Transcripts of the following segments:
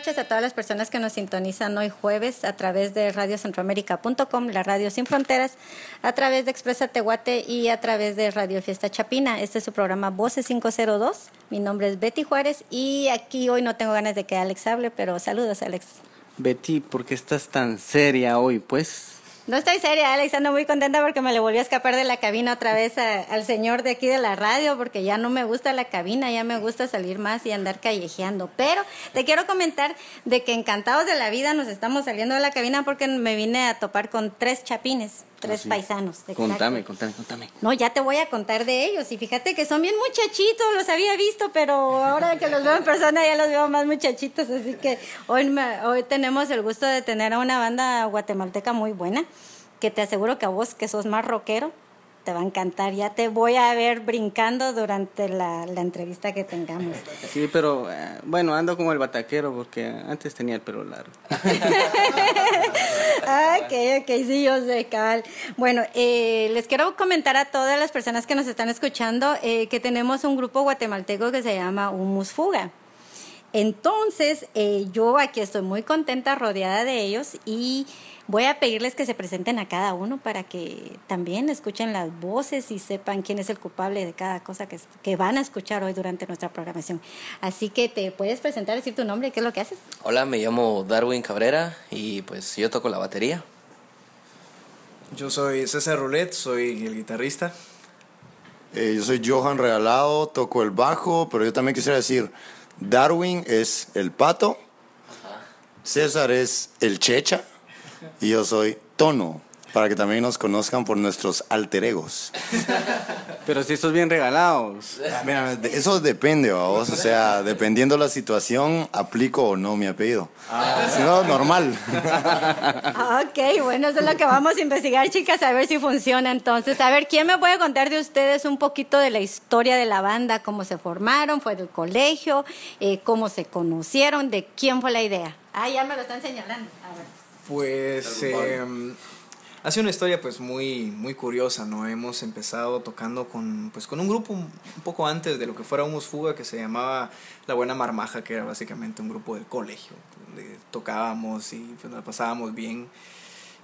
Noches a todas las personas que nos sintonizan hoy jueves a través de radiocentroamérica.com, la radio sin fronteras, a través de Expresa Tehuate y a través de Radio Fiesta Chapina. Este es su programa Voces 502. Mi nombre es Betty Juárez y aquí hoy no tengo ganas de que Alex hable, pero saludos Alex. Betty, ¿por qué estás tan seria hoy, pues? No estoy seria, Alex, ando muy contenta porque me le volví a escapar de la cabina otra vez al señor de aquí de la radio, porque ya no me gusta la cabina, ya me gusta salir más y andar callejeando. Pero te quiero comentar de que encantados de la vida nos estamos saliendo de la cabina porque me vine a topar con tres chapines, tres Ah, paisanos. Contame, contame, contame. No, ya te voy a contar de ellos. Y fíjate que son bien muchachitos, los había visto, pero ahora que los veo en persona ya los veo más muchachitos. Así que hoy, me- hoy tenemos el gusto de tener a una banda guatemalteca muy buena, que te aseguro que a vos, que sos más rockero, te va a encantar. Ya te voy a ver brincando durante la, la entrevista que tengamos. Sí, pero eh, bueno, ando como el bataquero porque antes tenía el pelo largo. Ah, ok, ok, sí, yo sé, cabal. Bueno, eh, les quiero comentar a todas las personas que nos están escuchando eh, que tenemos un grupo guatemalteco que se llama Humus Fuga. Entonces, eh, yo aquí estoy muy contenta, rodeada de ellos y voy a pedirles que se presenten a cada uno para que también escuchen las voces y sepan quién es el culpable de cada cosa que, que van a escuchar hoy durante nuestra programación. Así que te puedes presentar, decir tu nombre, qué es lo que haces. Hola, me llamo Darwin Cabrera y pues yo toco la batería. Yo soy César Roulette, soy el guitarrista. Eh, yo soy Johan Regalado, toco el bajo, pero yo también quisiera decir, Darwin es el pato, César es el checha y yo soy Tono, para que también nos conozcan por nuestros alter egos. Pero si sos bien regalados. Ah, Mira, eso depende, vos, o sea, dependiendo la situación, aplico o no mi apellido. Si no, normal. Ah, Ok, bueno, eso es lo que vamos a investigar, chicas, a ver si funciona entonces. A ver, ¿quién me puede contar de ustedes un poquito de la historia de la banda? ¿Cómo se formaron? ¿Fue del colegio? Eh, ¿Cómo se conocieron? ¿De quién fue la idea? Ah, ya me lo están señalando. A ver. Pues eh, ha sido una historia pues muy, muy curiosa, ¿no? Hemos empezado tocando con, pues, con un grupo un poco antes de lo que fuera Humus Fuga que se llamaba La Buena Marmaja, que era básicamente un grupo del colegio, donde tocábamos y pues, la pasábamos bien.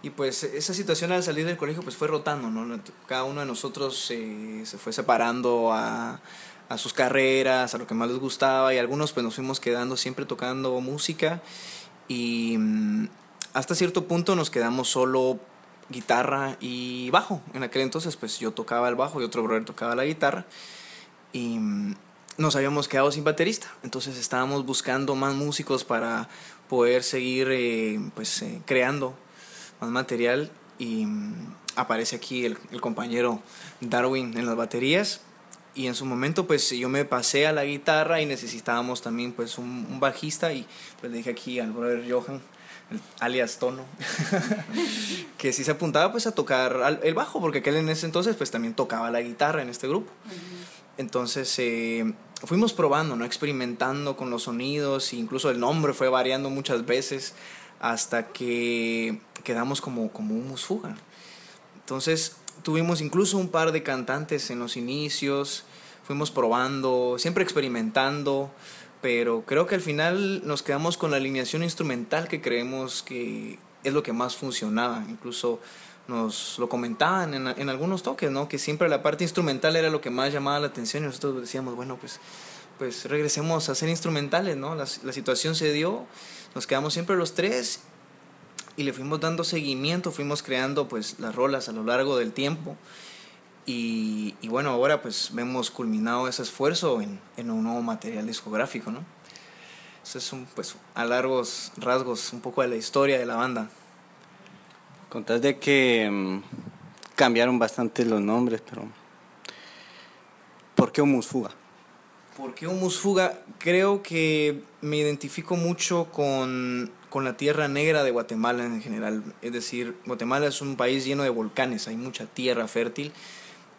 Y pues esa situación al salir del colegio pues fue rotando, ¿no? Cada uno de nosotros eh, se fue separando a, a sus carreras, a lo que más les gustaba y algunos pues nos fuimos quedando siempre tocando música y mm, hasta cierto punto nos quedamos solo guitarra y bajo. En aquel entonces pues yo tocaba el bajo y otro brother tocaba la guitarra y mm, nos habíamos quedado sin baterista. Entonces estábamos buscando más músicos para poder seguir eh, pues eh, creando más material y mm, aparece aquí el, compañero Darwin en las baterías y en su momento pues yo me pasé a la guitarra y necesitábamos también pues un, un bajista y pues le dije aquí al brother Johan alias Tono que si se apuntaba pues a tocar el bajo porque aquel en ese entonces pues también tocaba la guitarra en este grupo entonces eh, fuimos probando, ¿no? experimentando con los sonidos, e incluso el nombre fue variando muchas veces hasta que quedamos como, como Humus Fuga. Entonces tuvimos incluso un par de cantantes en los inicios, fuimos probando, siempre experimentando, pero creo que al final nos quedamos con la alineación instrumental que creemos que es lo que más funcionaba. Incluso nos lo comentaban en, en algunos toques, ¿no? Que siempre la parte instrumental era lo que más llamaba la atención y nosotros decíamos, bueno, pues, pues regresemos a ser instrumentales, ¿no? La, la situación se dio, nos quedamos siempre los tres y le fuimos dando seguimiento, fuimos creando pues las rolas a lo largo del tiempo y, y bueno, ahora pues vemos culminado ese esfuerzo en, en un nuevo material discográfico, ¿no? Eso es un, pues a largos rasgos un poco de la historia de la banda. Contás de que mm, cambiaron bastante los nombres, pero ¿por qué Humus Fuga? ¿Por qué Humus Fuga? Creo que me identifico mucho con, con la tierra negra de Guatemala en general. Es decir, Guatemala es un país lleno de volcanes, hay mucha tierra fértil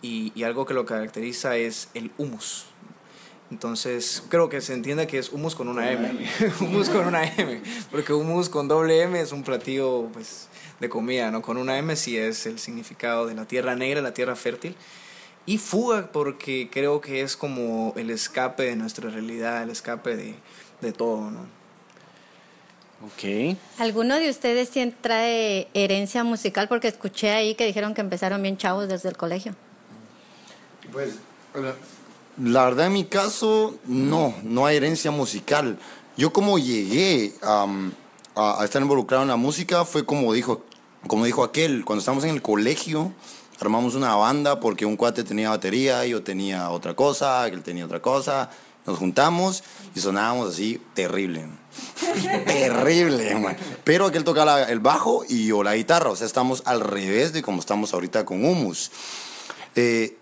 y, y algo que lo caracteriza es el humus. Entonces, creo que se entiende que es humus con una M. humus con una M. Porque humus con doble M es un platillo pues, de comida, ¿no? Con una M sí es el significado de la tierra negra, la tierra fértil. Y fuga porque creo que es como el escape de nuestra realidad, el escape de, de todo, ¿no? Ok. ¿Alguno de ustedes trae herencia musical? Porque escuché ahí que dijeron que empezaron bien chavos desde el colegio. Pues, la verdad en mi caso, no, no hay herencia musical. Yo como llegué a, a estar involucrado en la música fue como dijo, como dijo aquel, cuando estábamos en el colegio, armamos una banda porque un cuate tenía batería, yo tenía otra cosa, él tenía otra cosa, nos juntamos y sonábamos así terrible. terrible, man. Pero aquel tocaba el bajo y yo la guitarra, o sea, estamos al revés de como estamos ahorita con Humus. Eh,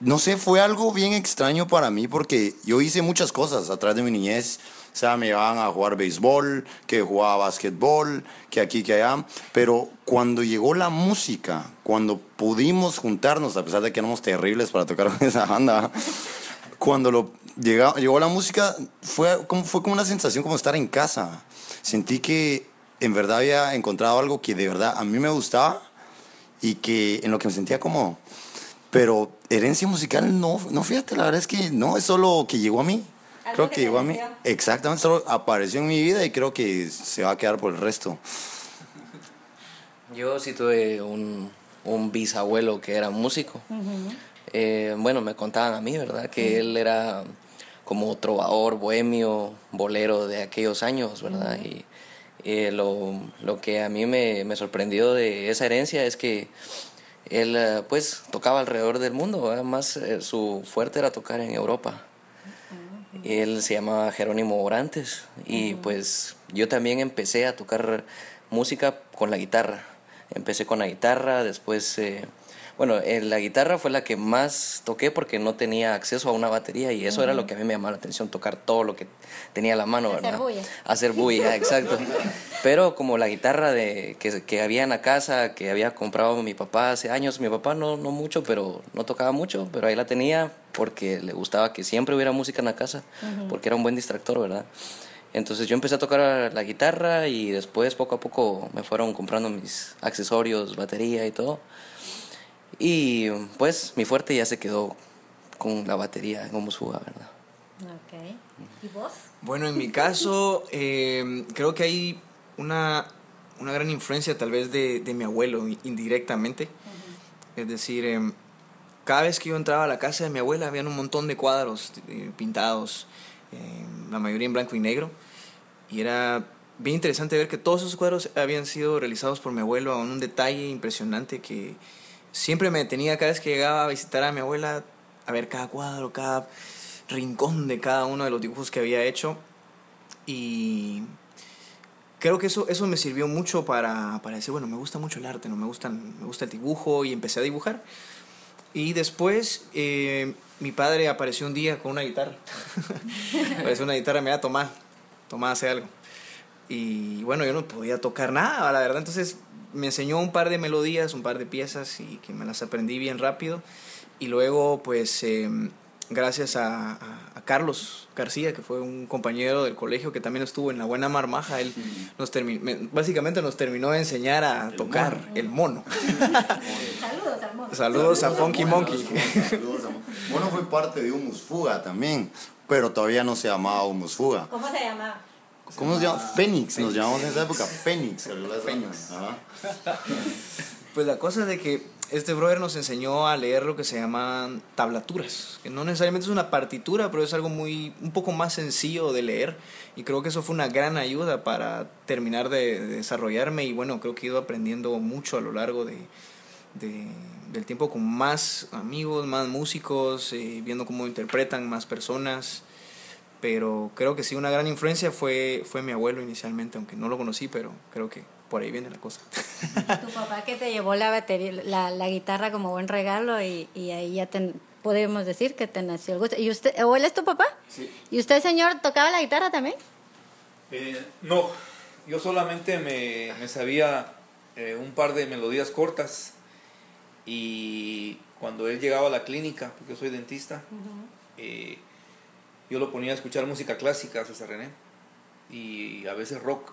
no sé, fue algo bien extraño para mí porque yo hice muchas cosas a través de mi niñez. O sea, me llevaban a jugar béisbol, que jugaba básquetbol, que aquí, que allá. Pero cuando llegó la música, cuando pudimos juntarnos, a pesar de que éramos terribles para tocar en esa banda, cuando lo, llega- llegó la música, fue como, fue como una sensación como estar en casa. Sentí que en verdad había encontrado algo que de verdad a mí me gustaba y que en lo que me sentía como pero herencia musical no, no fíjate, la verdad es que no, es solo que llegó a mí. Creo que llegó a mí. Exactamente, solo apareció en mi vida y creo que se va a quedar por el resto. Yo sí tuve un, un bisabuelo que era músico. Eh, bueno, me contaban a mí, ¿verdad? Que él era como trovador, bohemio, bolero de aquellos años, ¿verdad? Y eh, lo, lo que a mí me, me sorprendió de esa herencia es que él eh, pues tocaba alrededor del mundo, además su fuerte era tocar en Europa. Él se llamaba Jerónimo Orantes y pues yo también empecé a tocar música con la guitarra. Empecé con la guitarra, después, eh, bueno, eh, la guitarra fue la que más toqué porque no tenía acceso a una batería y eso era lo que a mí me llamaba la atención, tocar todo lo que tenía a la mano, Hacer ¿verdad? bulla. Hacer bulla, exacto. Pero como la guitarra de, que, que había en la casa, que había comprado mi papá hace años, mi papá no, no mucho, pero no tocaba mucho, pero ahí la tenía porque le gustaba que siempre hubiera música en la casa, porque era un buen distractor, ¿verdad? Entonces yo empecé a tocar la guitarra y después poco a poco me fueron comprando mis accesorios, batería y todo. Y pues mi fuerte ya se quedó con la batería en Homus Fuga, ¿verdad? Ok. ¿Y vos? Bueno, en mi caso, eh, creo que hay una, una gran influencia tal vez de, de mi abuelo indirectamente. Es decir, em, cada vez que yo entraba a la casa de mi abuela habían un montón de cuadros eh, pintados, em, la mayoría en blanco y negro. Y era bien interesante ver que todos esos cuadros habían sido realizados por mi abuelo con un detalle impresionante que siempre me detenía cada vez que llegaba a visitar a mi abuela a ver cada cuadro, cada rincón de cada uno de los dibujos que había hecho. Y creo que eso, eso me sirvió mucho para, para decir, bueno, me gusta mucho el arte, ¿no? me, gustan, me gusta el dibujo y empecé a dibujar. Y después eh, mi padre apareció un día con una guitarra. apareció una guitarra, me da tomá, tomá, hace algo. Y bueno, yo no podía tocar nada, la verdad. Entonces me enseñó un par de melodías, un par de piezas y que me las aprendí bien rápido. Y luego, pues, eh, gracias a, a, a, Carlos García, que fue un compañero del colegio que también estuvo en la Buena Marmaja, él nos terminó, básicamente nos terminó de enseñar a el tocar mono. el mono. Saludos al mono. Saludos a Funky Monkey. Saludos a Mono fue parte de Humus Fuga también, pero todavía no se llamaba Humus Fuga. ¿Cómo se llamaba? ¿Cómo se llama? Fénix, nos llamamos en esa época Fénix. Fénix. Pues la cosa es de que este brother nos enseñó a leer lo que se llaman tablaturas, que no necesariamente es una partitura, pero es algo muy un poco más sencillo de leer y creo que eso fue una gran ayuda para terminar de, de desarrollarme y bueno, creo que he ido aprendiendo mucho a lo largo de, de del tiempo con más amigos, más músicos, eh, viendo cómo interpretan más personas pero creo que sí, una gran influencia fue, fue mi abuelo inicialmente, aunque no lo conocí, pero creo que por ahí viene la cosa. Tu papá que te llevó la batería, la, la guitarra como buen regalo y, y ahí ya te, podemos decir que te nació el gusto. ¿Y usted, o él es tu papá? Sí. ¿Y usted, señor, tocaba la guitarra también? Eh, no, yo solamente me, me sabía eh, un par de melodías cortas y cuando él llegaba a la clínica, porque yo soy dentista, uh -huh. eh, yo lo ponía a escuchar música clásica, César René, y a veces rock.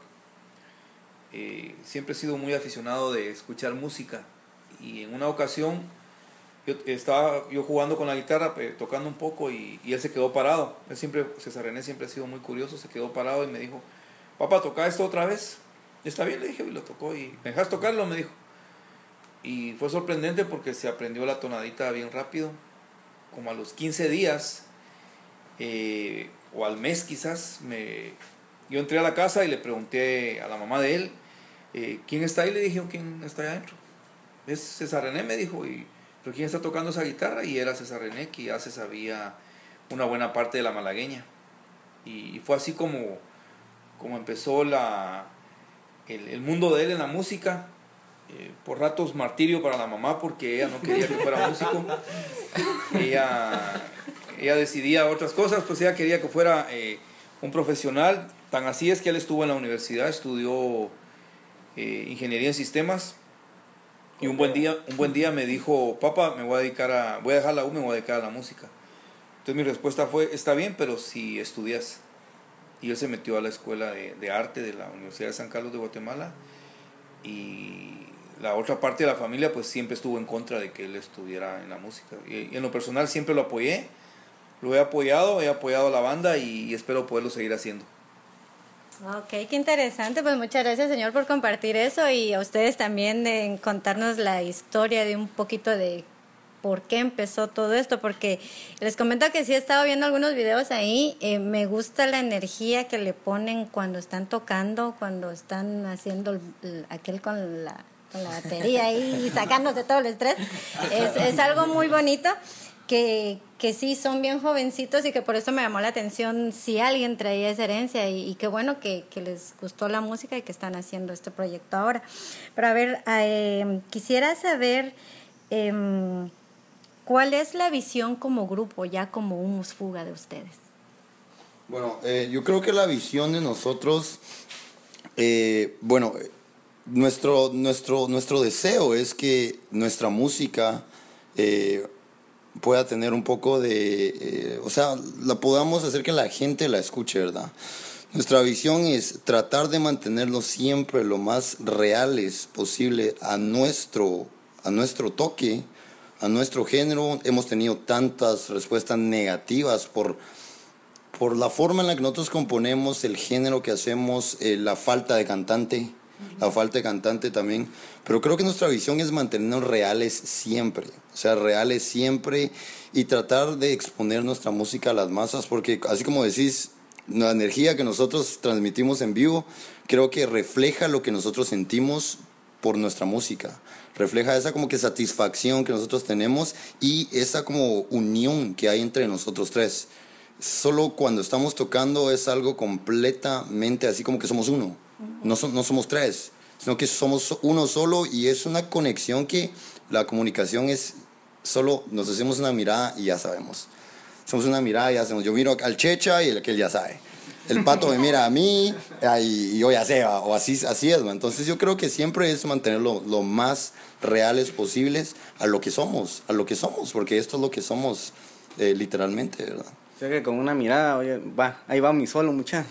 Eh, siempre he sido muy aficionado de escuchar música y en una ocasión yo estaba yo jugando con la guitarra, tocando un poco y, y, él se quedó parado. Él siempre, César René siempre ha sido muy curioso, se quedó parado y me dijo, papá, toca esto otra vez. Está bien, le dije, y lo tocó. Y me dejas tocarlo, me dijo. Y fue sorprendente porque se aprendió la tonadita bien rápido. Como a los 15 días, eh, o al mes quizás, me, yo entré a la casa y le pregunté a la mamá de él, eh, ¿quién está ahí? Le dije, ¿quién está ahí adentro? Es César René, me dijo, y, ¿pero quién está tocando esa guitarra? Y era César René, que ya se sabía una buena parte de la malagueña. Y, fue así como, como empezó la, el, el mundo de él en la música eh, por ratos martirio para la mamá porque ella no quería que fuera músico. ella, ella decidía otras cosas, pues ella quería que fuera eh, un profesional. Tan así es que él estuvo en la universidad, estudió eh, ingeniería en sistemas. Y un buen día, un buen día me dijo, papá, me voy a dedicar a, voy a dejar la U, me voy a dedicar a la música. Entonces mi respuesta fue, está bien, pero si estudias. Y él se metió a la escuela de, de arte de la Universidad de San Carlos de Guatemala. Y la otra parte de la familia pues siempre estuvo en contra de que él estuviera en la música. Y, en lo personal siempre lo apoyé, lo he apoyado, he apoyado a la banda y, espero poderlo seguir haciendo. Ok, qué interesante. Pues muchas gracias, señor, por compartir eso y a ustedes también de contarnos la historia de un poquito de por qué empezó todo esto, porque les comento que sí he estado viendo algunos videos ahí, eh, me gusta la energía que le ponen cuando están tocando, cuando están haciendo aquel con la con la batería ahí y sacándose todo el estrés. Es, es algo muy bonito que, que, sí son bien jovencitos y que por eso me llamó la atención si alguien traía esa herencia y, qué bueno que, que, les gustó la música y que están haciendo este proyecto ahora. Pero a ver, eh, quisiera saber em, cuál es la visión como grupo, ya como Humus Fuga de ustedes. Bueno, eh, yo creo que la visión de nosotros, eh, bueno, nuestro, nuestro, nuestro deseo es que nuestra música eh, pueda tener un poco de, eh, o sea, la podamos hacer que la gente la escuche, ¿verdad? Nuestra visión es tratar de mantenerlo siempre lo más reales posible a nuestro, a nuestro toque, a nuestro género. Hemos tenido tantas respuestas negativas por, por la forma en la que nosotros componemos, el género que hacemos, eh, la falta de cantante la falta de cantante también. Pero creo que nuestra visión es mantenernos reales siempre, o sea, reales siempre y tratar de exponer nuestra música a las masas, porque así como decís, la energía que nosotros transmitimos en vivo, creo que refleja lo que nosotros sentimos por nuestra música. Refleja esa como que satisfacción que nosotros tenemos y esa como unión que hay entre nosotros tres. Solo cuando estamos tocando es algo completamente así como que somos uno. No, no somos tres, sino que somos uno solo y es una conexión que la comunicación es solo nos hacemos una mirada y ya sabemos. Hacemos una mirada y ya sabemos. Yo miro al Checha y el que él ya sabe. El pato me mira a mí y yo ya sé, o así, así es. Entonces yo creo que siempre es mantenerlo lo más reales posibles a lo que somos, a lo que somos, porque esto es lo que somos eh, literalmente, ¿verdad? Que con una mirada, oye, va, ahí va mi solo, mucha.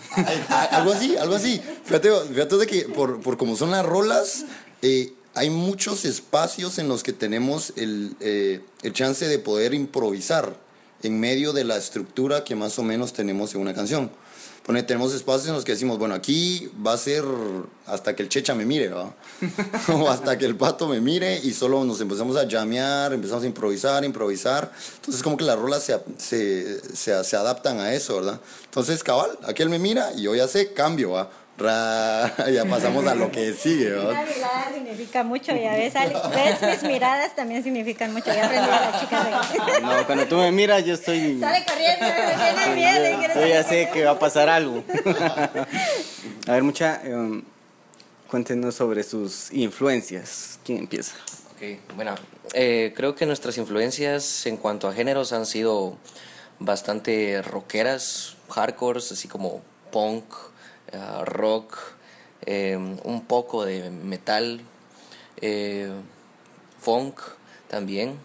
algo así, algo así. Fíjate, fíjate de que por, por como son las rolas, eh, hay muchos espacios en los que tenemos el, eh, el chance de poder improvisar en medio de la estructura que más o menos tenemos en una canción tenemos espacios en los que decimos, bueno, aquí va a ser hasta que el checha me mire, ¿va? o hasta que el pato me mire y solo nos empezamos a llamear, empezamos a improvisar, improvisar. Entonces como que las rolas se, se, se, se adaptan a eso, ¿verdad? Entonces, cabal, aquel me mira y yo ya sé, cambio, ¿va? ya pasamos a lo que sigue. ¿no? Una mirada significa mucho, ya ves, ves, mis miradas también significan mucho. Ya aprendí a la chica de... No, cuando tú me miras, yo estoy. Sale corriendo, me viene Yo ya sé que va a pasar algo. a ver, mucha. Um, cuéntenos sobre sus influencias. ¿Quién empieza? Ok, bueno, eh, creo que nuestras influencias en cuanto a géneros han sido bastante rockeras, hardcore, así como punk, eh, rock, eh, un poco de metal, eh, funk también,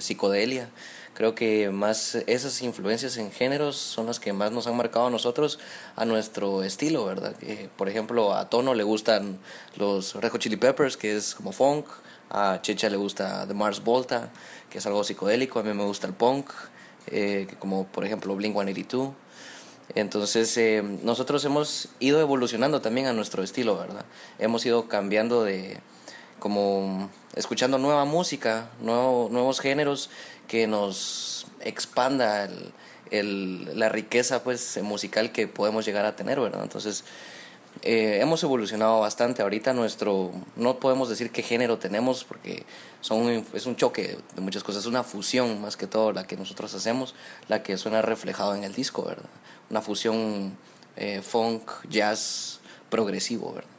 psicodelia. Creo que más esas influencias en géneros son las que más nos han marcado a nosotros a nuestro estilo, ¿verdad? por ejemplo, a Tono le gustan los Red Chili Peppers, que es como funk. A Checha le gusta The Mars Volta, que es algo psicodélico. A mí me gusta el punk, como por ejemplo Blink 182. Entonces, eh, nosotros hemos ido evolucionando también a nuestro estilo, ¿verdad? Hemos ido cambiando de, como, escuchando nueva música, nuevo, nuevos géneros que nos expanda el, el, la riqueza, pues, musical que podemos llegar a tener, ¿verdad? Entonces, eh, hemos evolucionado bastante. Ahorita nuestro, no podemos decir qué género tenemos porque son, es un choque de muchas cosas, es una fusión más que todo la que nosotros hacemos, la que suena reflejado en el disco, ¿verdad? Una fusión eh, funk, jazz, progresivo, ¿verdad?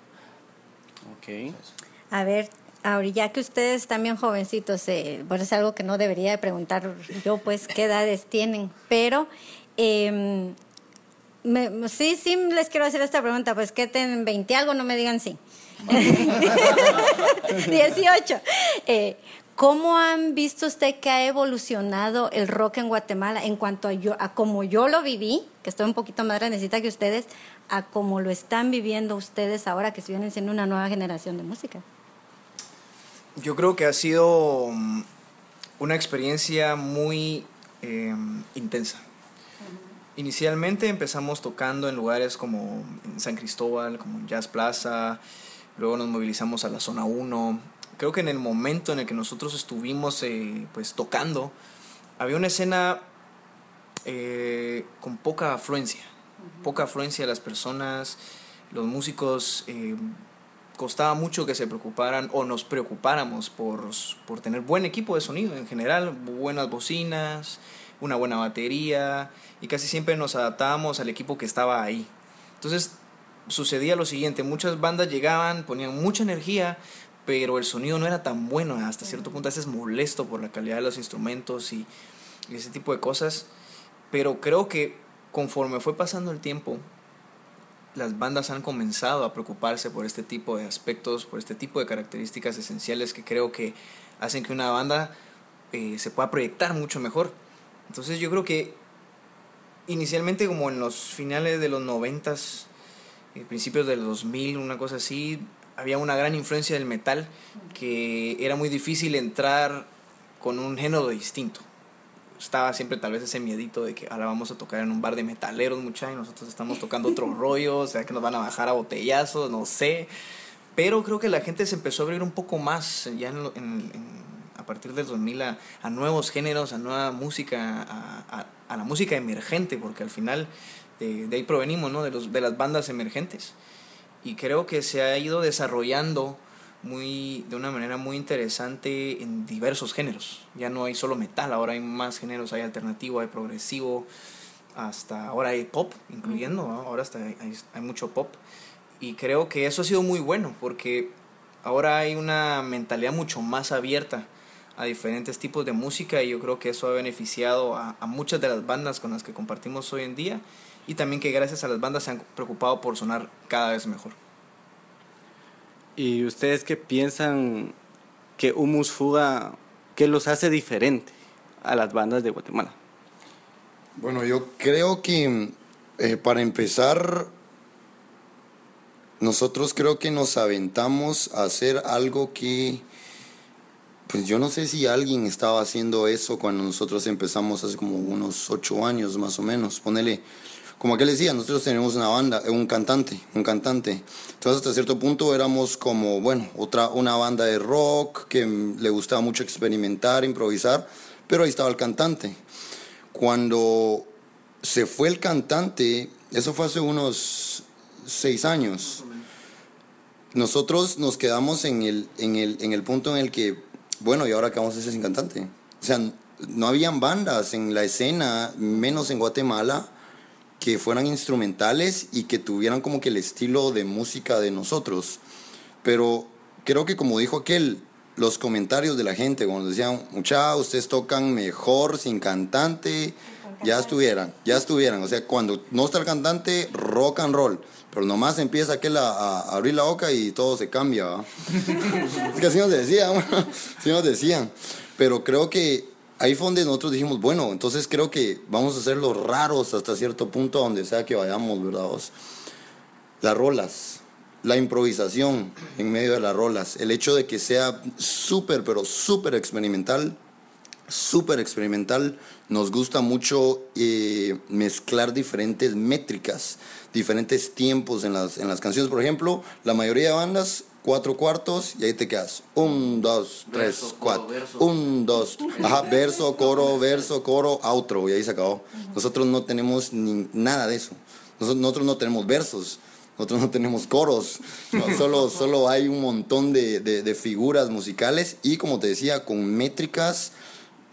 Ok. A ver, ahora ya que ustedes también jovencitos, eh, bueno, es algo que no debería de preguntar yo, pues, qué edades tienen, pero eh, me, sí, sí les quiero hacer esta pregunta, pues que tienen 20 algo, no me digan sí. 18. Eh, ¿Cómo han visto usted que ha evolucionado el rock en Guatemala en cuanto a, yo, como yo lo viví, que estoy un poquito más grandecita que ustedes, a cómo lo están viviendo ustedes ahora que se vienen siendo una nueva generación de música? Yo creo que ha sido mm, una experiencia muy eh, intensa. Inicialmente empezamos tocando en lugares como en San Cristóbal, como en Jazz Plaza, luego nos movilizamos a la zona 1. Creo que en el momento en el que nosotros estuvimos eh, pues tocando, había una escena eh, con poca afluencia, poca afluencia de las personas, los músicos, eh, costaba mucho que se preocuparan o nos preocupáramos por, por tener buen equipo de sonido en general, buenas bocinas, una buena batería y casi siempre nos adaptábamos al equipo que estaba ahí. Entonces sucedía lo siguiente, muchas bandas llegaban, ponían mucha energía, pero el sonido no era tan bueno, hasta cierto punto a veces molesto por la calidad de los instrumentos y, ese tipo de cosas. Pero creo que conforme fue pasando el tiempo, las bandas han comenzado a preocuparse por este tipo de aspectos, por este tipo de características esenciales que creo que hacen que una banda eh, se pueda proyectar mucho mejor. Entonces yo creo que inicialmente como en los finales de los noventas, eh, principios del 2000, una cosa así, había una gran influencia del metal que era muy difícil entrar con un género distinto. Estaba siempre tal vez ese miedito de que ahora vamos a tocar en un bar de metaleros, mucha, y nosotros estamos tocando otro rollo, o sea que nos van a bajar a botellazos, no sé. Pero creo que la gente se empezó a abrir un poco más ya en, en, a partir del 2000 a, a, nuevos géneros, a nueva música, a, a, a, la música emergente, porque al final de, de ahí provenimos, ¿no? De, los, de las bandas emergentes. Y creo que se ha ido desarrollando muy, de una manera muy interesante en diversos géneros. Ya no hay solo metal, ahora hay más géneros, hay alternativo, hay progresivo, hasta ahora hay pop, incluyendo, ¿no? ahora hasta hay, hay mucho pop. Y creo que eso ha sido muy bueno, porque ahora hay una mentalidad mucho más abierta a diferentes tipos de música y yo creo que eso ha beneficiado a, a, muchas de las bandas con las que compartimos hoy en día y también que gracias a las bandas se han preocupado por sonar cada vez mejor. ¿Y ustedes qué piensan que Humus Fuga, qué los hace diferente a las bandas de Guatemala? Bueno, yo creo que eh, para empezar, nosotros creo que nos aventamos a hacer algo que pues yo no sé si alguien estaba haciendo eso cuando nosotros empezamos hace como unos ocho años más o menos. Ponele, como que les decía, nosotros tenemos una banda, un cantante, un cantante. Entonces hasta cierto punto éramos como, bueno, otra, una banda de rock que le gustaba mucho experimentar, improvisar, pero ahí estaba el cantante. Cuando se fue el cantante, eso fue hace unos seis años. Nosotros nos quedamos en el, en el, en el punto en el que bueno, ¿y ahora qué vamos sin cantante? O sea, no habían bandas en la escena, menos en Guatemala, que fueran instrumentales y que tuvieran como que el estilo de música de nosotros. Pero creo que como dijo aquel, los comentarios de la gente, cuando decían, mucha, ustedes tocan mejor sin cantante, ya estuvieran, ya estuvieran. O sea, cuando no está el cantante, rock and roll. Pero nomás empieza aquel a, a abrir la boca y todo se cambia. es que así nos decían, así nos decían. Pero creo que ahí fue donde nosotros dijimos, bueno, entonces creo que vamos a hacer los raros hasta cierto punto, donde sea que vayamos, ¿verdad? Las rolas, la improvisación en medio de las rolas, el hecho de que sea súper, pero súper experimental, súper experimental. Nos gusta mucho eh, mezclar diferentes métricas, diferentes tiempos en las, en las canciones. Por ejemplo, la mayoría de bandas, cuatro cuartos y ahí te quedas. Un, dos, tres, Verso, coro, cuatro. verso. Un, dos. Ajá, verso, coro, verso, coro, outro. Y ahí se acabó. Nosotros no tenemos ni, nada de eso. Nosotros, nosotros no tenemos versos. Nosotros no tenemos coros, no, solo, solo hay un montón de, de- de figuras musicales y como te decía, con métricas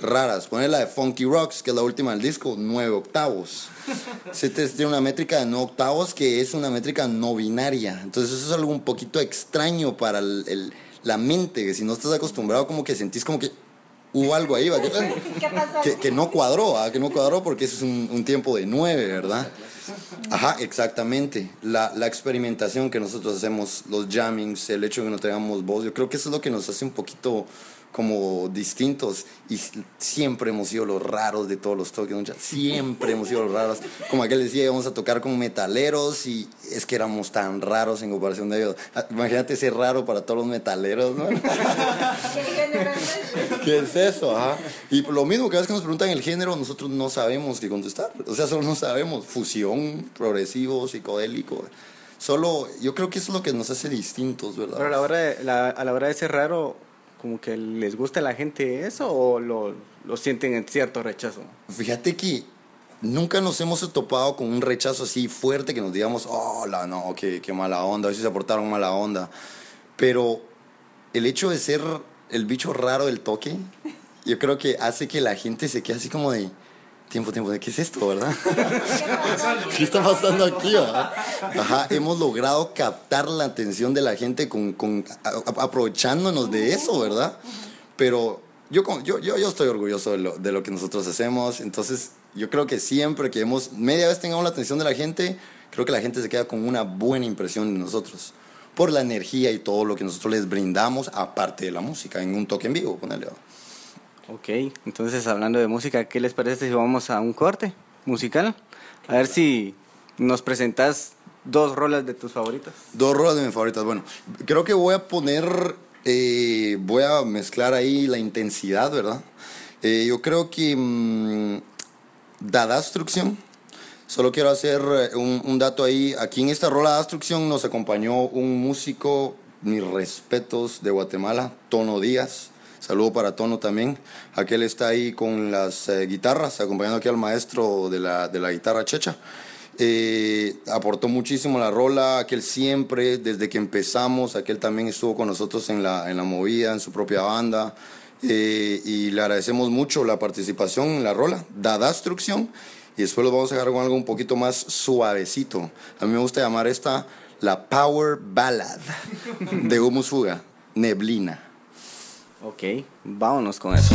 raras. Poner la de Funky Rocks, que es la última del disco, nueve octavos. Te- tiene una métrica de nueve octavos que es una métrica no binaria. Entonces eso es algo un poquito extraño para el- el- la mente, que si no estás acostumbrado como que sentís como que hubo algo ahí, que, ¿Qué pasó? que, no cuadró, ¿ah? que no cuadró porque es un, un tiempo de nueve, ¿verdad? Ajá, exactamente. La, la experimentación que nosotros hacemos, los jammings, el hecho de que no tengamos voz, yo creo que eso es lo que nos hace un poquito como distintos y siempre hemos sido los raros de todos los toques, ¿no? siempre hemos sido los raros. Como aquel decía, íbamos a tocar con metaleros y es que éramos tan raros en comparación de ellos. Ah, Imagínate ser raro para todos los metaleros, ¿no? ¿Qué es eso? Ajá. Y lo mismo, cada vez que nos preguntan el género, nosotros no sabemos qué contestar. O sea, solo no sabemos. Fusión, progresivo, psicodélico. Solo, yo creo que eso es lo que nos hace distintos, ¿verdad? Pero a la hora de, la- a la hora de ser raro, como que les gusta a la gente eso o lo, lo sienten en cierto rechazo. Fíjate que nunca nos hemos topado con un rechazo así fuerte que nos digamos, oh, la, no, qué, qué mala onda, a veces se portaron mala onda. Pero el hecho de ser el bicho raro del toque, yo creo que hace que la gente se quede así como de, tiempo, tiempo, ¿de qué es esto, verdad? ¿Qué está pasando aquí, verdad? Ajá, hemos logrado captar la atención de la gente con, con- a- a- aprovechándonos de eso, ¿verdad? Pero yo, yo, yo, yo estoy orgulloso de lo, de lo que nosotros hacemos, entonces yo creo que siempre que hemos, media vez tengamos la atención de la gente, creo que la gente se queda con una buena impresión de nosotros, por la energía y todo lo que nosotros les brindamos, aparte de la música, en un toque en vivo, ponele. Ok, entonces hablando de música, ¿qué les parece si vamos a un corte musical? A ver si nos presentas dos rolas de tus favoritas. Dos rolas de mis favoritas. Bueno, creo que voy a poner, eh, voy a mezclar ahí la intensidad, ¿verdad? Eh, yo creo que mm, Dada Destrucción. Solo quiero hacer eh, un, un dato ahí. Aquí en esta rola de Destrucción nos acompañó un músico, mis respetos, de Guatemala, Tono Díaz. Saludo para Tono también. Aquel está ahí con las eh, guitarras, acompañando aquí al maestro de la, de la guitarra checha. Eh, aportó muchísimo la rola, aquel siempre, desde que empezamos, aquel también estuvo con nosotros en la, en la movida, en su propia banda. Eh, y le agradecemos mucho la participación en la rola, da destrucción. Y después lo vamos a dejar con algo un poquito más suavecito. A mí me gusta llamar esta la Power Ballad de Humus Fuga, Neblina. Ok, vámonos con eso.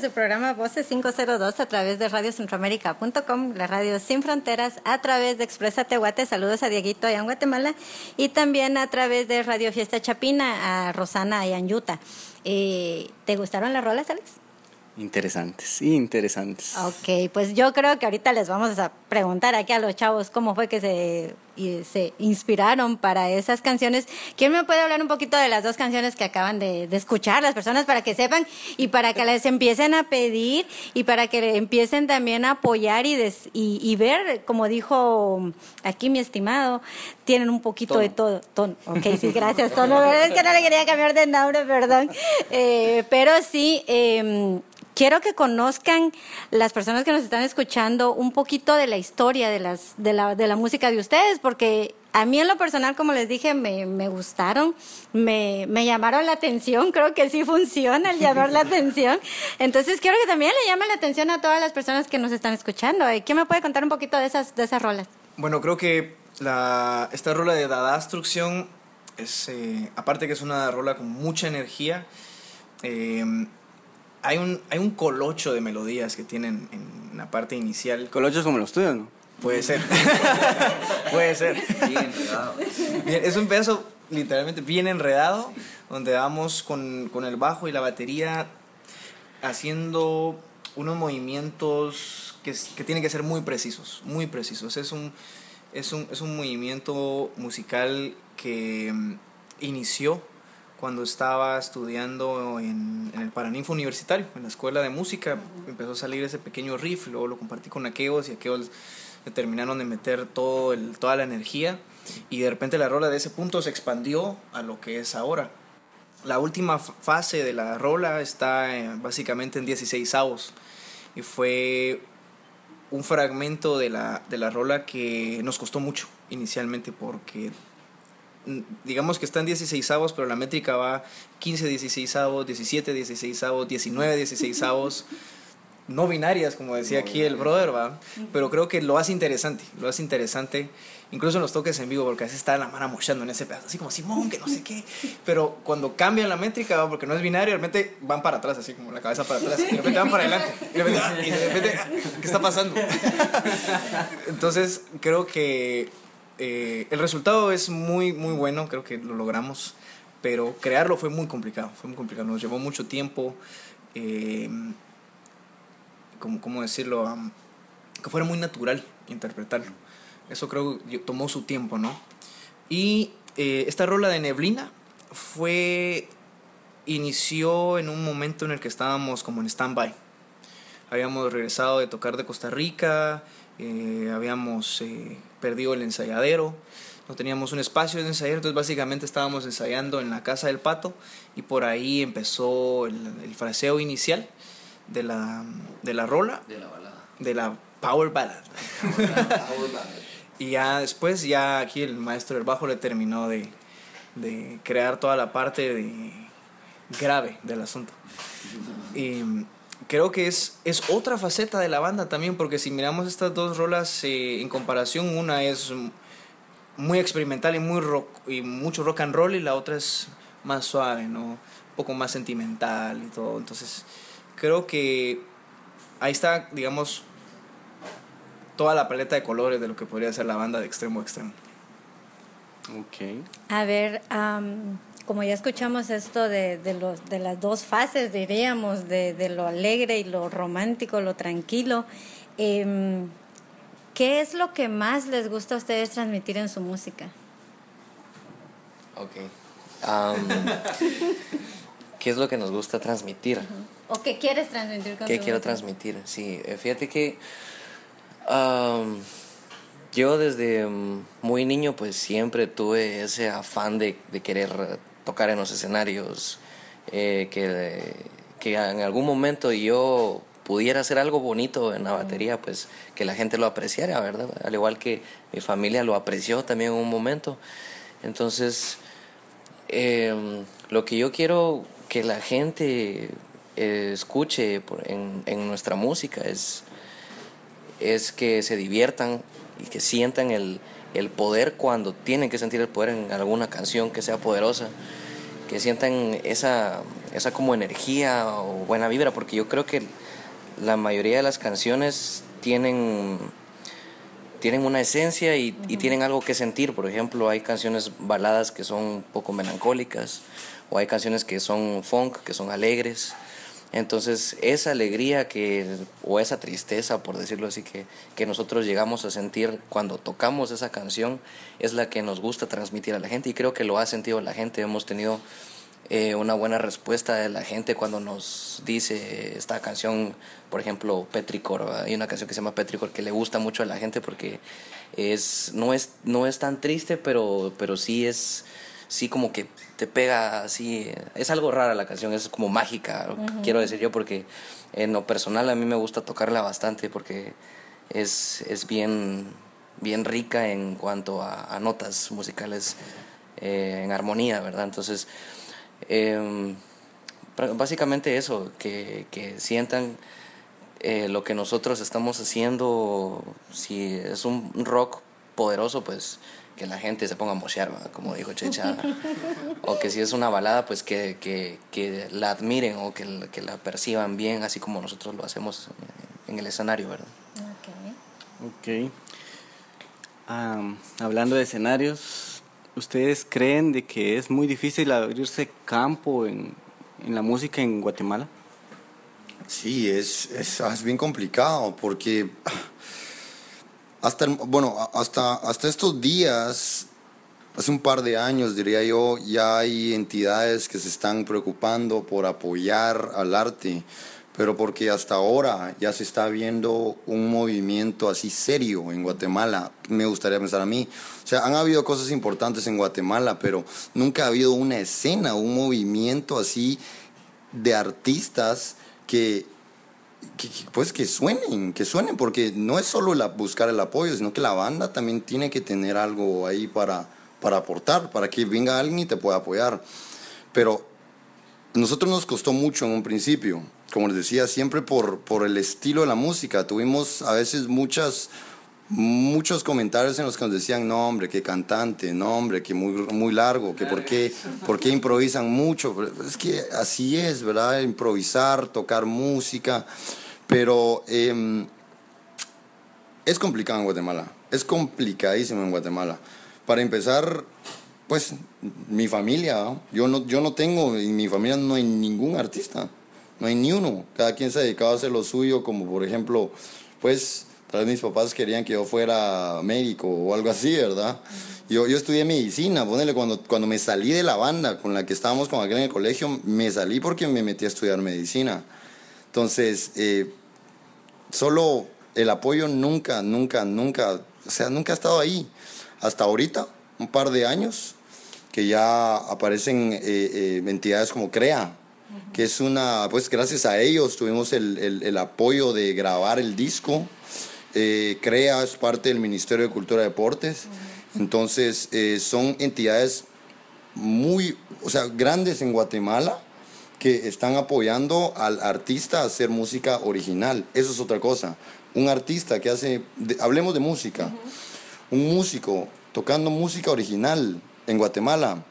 A su programa Voces 502 a través de radiocentroamérica.com, la radio sin fronteras, a través de Expresa Tehuate, saludos a Dieguito allá en Guatemala, y también a través de Radio Fiesta Chapina, a Rosana allá en Utah. Eh, ¿Te gustaron las rolas, Alex? Interesantes, interesantes. Ok, pues yo creo que ahorita les vamos a preguntar aquí a los chavos cómo fue que se, y se inspiraron para esas canciones. ¿Quién me puede hablar un poquito de las dos canciones que acaban de, de escuchar, las personas, para que sepan y para que les empiecen a pedir y para que empiecen también a apoyar y, des, y, y, ver, como dijo aquí mi estimado, tienen un poquito Tono. de todo. Tono. Ok, sí, gracias, Tono. Es que no le quería cambiar de nombre, perdón. Eh, pero sí, eh, quiero que conozcan las personas que nos están escuchando un poquito de la historia de, las, de, la, de la música de ustedes, porque a mí en lo personal, como les dije, me, me gustaron, me, me, llamaron la atención, creo que sí funciona el llamar la atención. Entonces quiero que también le llamen la atención a todas las personas que nos están escuchando. ¿Quién me puede contar un poquito de esas, de esas rolas? Bueno, creo que la, esta rola de Dada Destrucción es, eh, aparte que es una rola con mucha energía, eh, hay un, hay un colocho de melodías que tienen en la parte inicial. Colochos como los tuyos, ¿no? Puede ser. Puede ser. Bien enredado. Bien, es un pedazo literalmente bien enredado, donde vamos con, con el bajo y la batería haciendo unos movimientos que, que tienen que ser muy precisos, muy precisos. Es un, es un, es un movimiento musical que mm, inició cuando estaba estudiando en, en, el Paraninfo Universitario, en la escuela de música, empezó a salir ese pequeño riff, luego lo compartí con aquellos y aquellos le terminaron de meter todo el, toda la energía y de repente la rola de ese punto se expandió a lo que es ahora. La última fase de la rola está eh, básicamente en 16 avos y fue un fragmento de la, de la rola que nos costó mucho inicialmente porque digamos que están 16 avos, pero la métrica va 15 16 avos, 17 16 avos, 19 16 avos, no binarias, como decía aquí el brother, va. Pero creo que lo hace interesante, lo hace interesante, incluso en los toques en vivo, porque a veces está la mano mochando en ese pedazo, así como Simón, que no sé qué. Pero cuando cambian la métrica, ¿va? porque no es binario, de repente van para atrás, así como la cabeza para atrás, y de repente van para adelante, y de repente, y de repente ¿qué está pasando? Entonces, creo que eh, el resultado es muy, muy bueno, creo que lo logramos, pero crearlo fue muy complicado, fue muy complicado, nos llevó mucho tiempo, eh, como, ¿cómo decirlo? Um, que fuera muy natural interpretarlo. Eso creo que tomó su tiempo, ¿no? Y eh, esta rola de Neblina fue, inició en un momento en el que estábamos como en stand-by. Habíamos regresado de tocar de Costa Rica, eh, habíamos eh, perdido el ensayadero, no teníamos un espacio de ensayar, entonces básicamente estábamos ensayando en la casa del pato y por ahí empezó el, el fraseo inicial de la, de la rola. De la balada. De la power ballad. Power ballad. y ya después, ya aquí el maestro del bajo le terminó de, de crear toda la parte de grave del asunto. Y creo que es, es otra faceta de la banda también, porque si miramos estas dos rolas eh, en comparación, una es muy experimental y, muy rock, y mucho rock and roll, y la otra es más suave, ¿no? Un poco más sentimental y todo. Entonces, creo que ahí está, digamos, toda la paleta de colores de lo que podría ser la banda de extremo a extremo. Ok. A ver, um, como ya escuchamos esto de, de, los, de las dos fases, diríamos, de, de, lo alegre y lo romántico, lo tranquilo, eh, ¿qué es lo que más les gusta a ustedes transmitir en su música? Ok. Um, ¿Qué es lo que nos gusta transmitir? Uh -huh. ¿O qué quieres transmitir con ¿Qué quiero música? transmitir? Sí, fíjate que um, yo desde muy niño pues siempre tuve ese afán de, de querer tocar en los escenarios, eh, que, que en algún momento yo pudiera hacer algo bonito en la batería, pues que la gente lo apreciara, ¿verdad? Al igual que mi familia lo apreció también en un momento. Entonces, eh, lo que yo quiero que la gente eh, escuche en, en, nuestra música es, es que se diviertan y que sientan el, el poder cuando tienen que sentir el poder en alguna canción que sea poderosa que sientan esa, esa como energía o buena vibra, porque yo creo que la mayoría de las canciones tienen tienen una esencia y, y, tienen algo que sentir. Por ejemplo, hay canciones baladas que son un poco melancólicas o hay canciones que son funk, que son alegres. Entonces, esa alegría que, o esa tristeza, por decirlo así, que, que nosotros llegamos a sentir cuando tocamos esa canción, es la que nos gusta transmitir a la gente y creo que lo ha sentido la gente. Hemos tenido eh, una buena respuesta de la gente cuando nos dice esta canción, por ejemplo, Petricor. Hay una canción que se llama Petricor que le gusta mucho a la gente porque es, no, es, no es tan triste, pero, pero sí es sí como que te pega así. Es algo rara la canción, es como mágica, quiero decir yo, porque en lo personal a mí me gusta tocarla bastante porque es, es bien, bien rica en cuanto a, notas musicales eh, en armonía, ¿verdad? Entonces, em, básicamente eso, que, que sientan eh, lo que nosotros estamos haciendo, si es un rock poderoso, pues que la gente se ponga a mochear, como dijo Checha. o que si es una balada, pues que, que, que la admiren o que, que, la perciban bien, así como nosotros lo hacemos en el escenario, ¿verdad? Ok. Ok. hablando de escenarios, ¿ustedes creen de que es muy difícil abrirse campo en, en la música en Guatemala? Sí, es, es, es bien complicado porque hasta, bueno, hasta, hasta estos días, hace un par de años diría yo, ya hay entidades que se están preocupando por apoyar al arte, pero porque hasta ahora ya se está viendo un movimiento así serio en Guatemala, me gustaría pensar a mí. O sea, han habido cosas importantes en Guatemala, pero nunca ha habido una escena, un movimiento así de artistas que que, pues que suenen, que suenen, porque no es solo la, buscar el apoyo, sino que la banda también tiene que tener algo ahí para, para aportar, para que venga alguien y te pueda apoyar. Pero nosotros nos costó mucho en un principio, como les decía, siempre por, por el estilo de la música. Tuvimos a veces muchas muchos comentarios en los que nos decían, no hombre, qué cantante, no hombre, que muy, muy largo, que por qué, por qué improvisan mucho. Es que así es, ¿verdad? Improvisar, tocar música, pero em, es complicado en Guatemala, es complicadísimo en Guatemala. Para empezar, pues mi familia, yo no, yo no tengo, en mi familia no hay ningún artista, no hay ni uno, cada quien se ha dedicado a hacer lo suyo, como por ejemplo, pues Tal vez mis papás querían que yo fuera médico o algo así, ¿verdad? Yo, yo estudié medicina, ponele, cuando, cuando me salí de la banda con la que estábamos con aquel en el colegio, me salí porque me metí a estudiar medicina. Entonces, eh, solo el apoyo nunca, nunca, nunca, o sea, nunca ha estado ahí. Hasta ahorita, un par de años, que ya aparecen eh, eh, entidades como CREA, que es una, pues gracias a ellos tuvimos el, el, el apoyo de grabar el disco eh, CREA es parte del Ministerio de Cultura y Deportes. Entonces, eh, son entidades muy, o sea, grandes en Guatemala que están apoyando al artista a hacer música original. Eso es otra cosa. Un artista que hace, hablemos de música, un músico tocando música original en Guatemala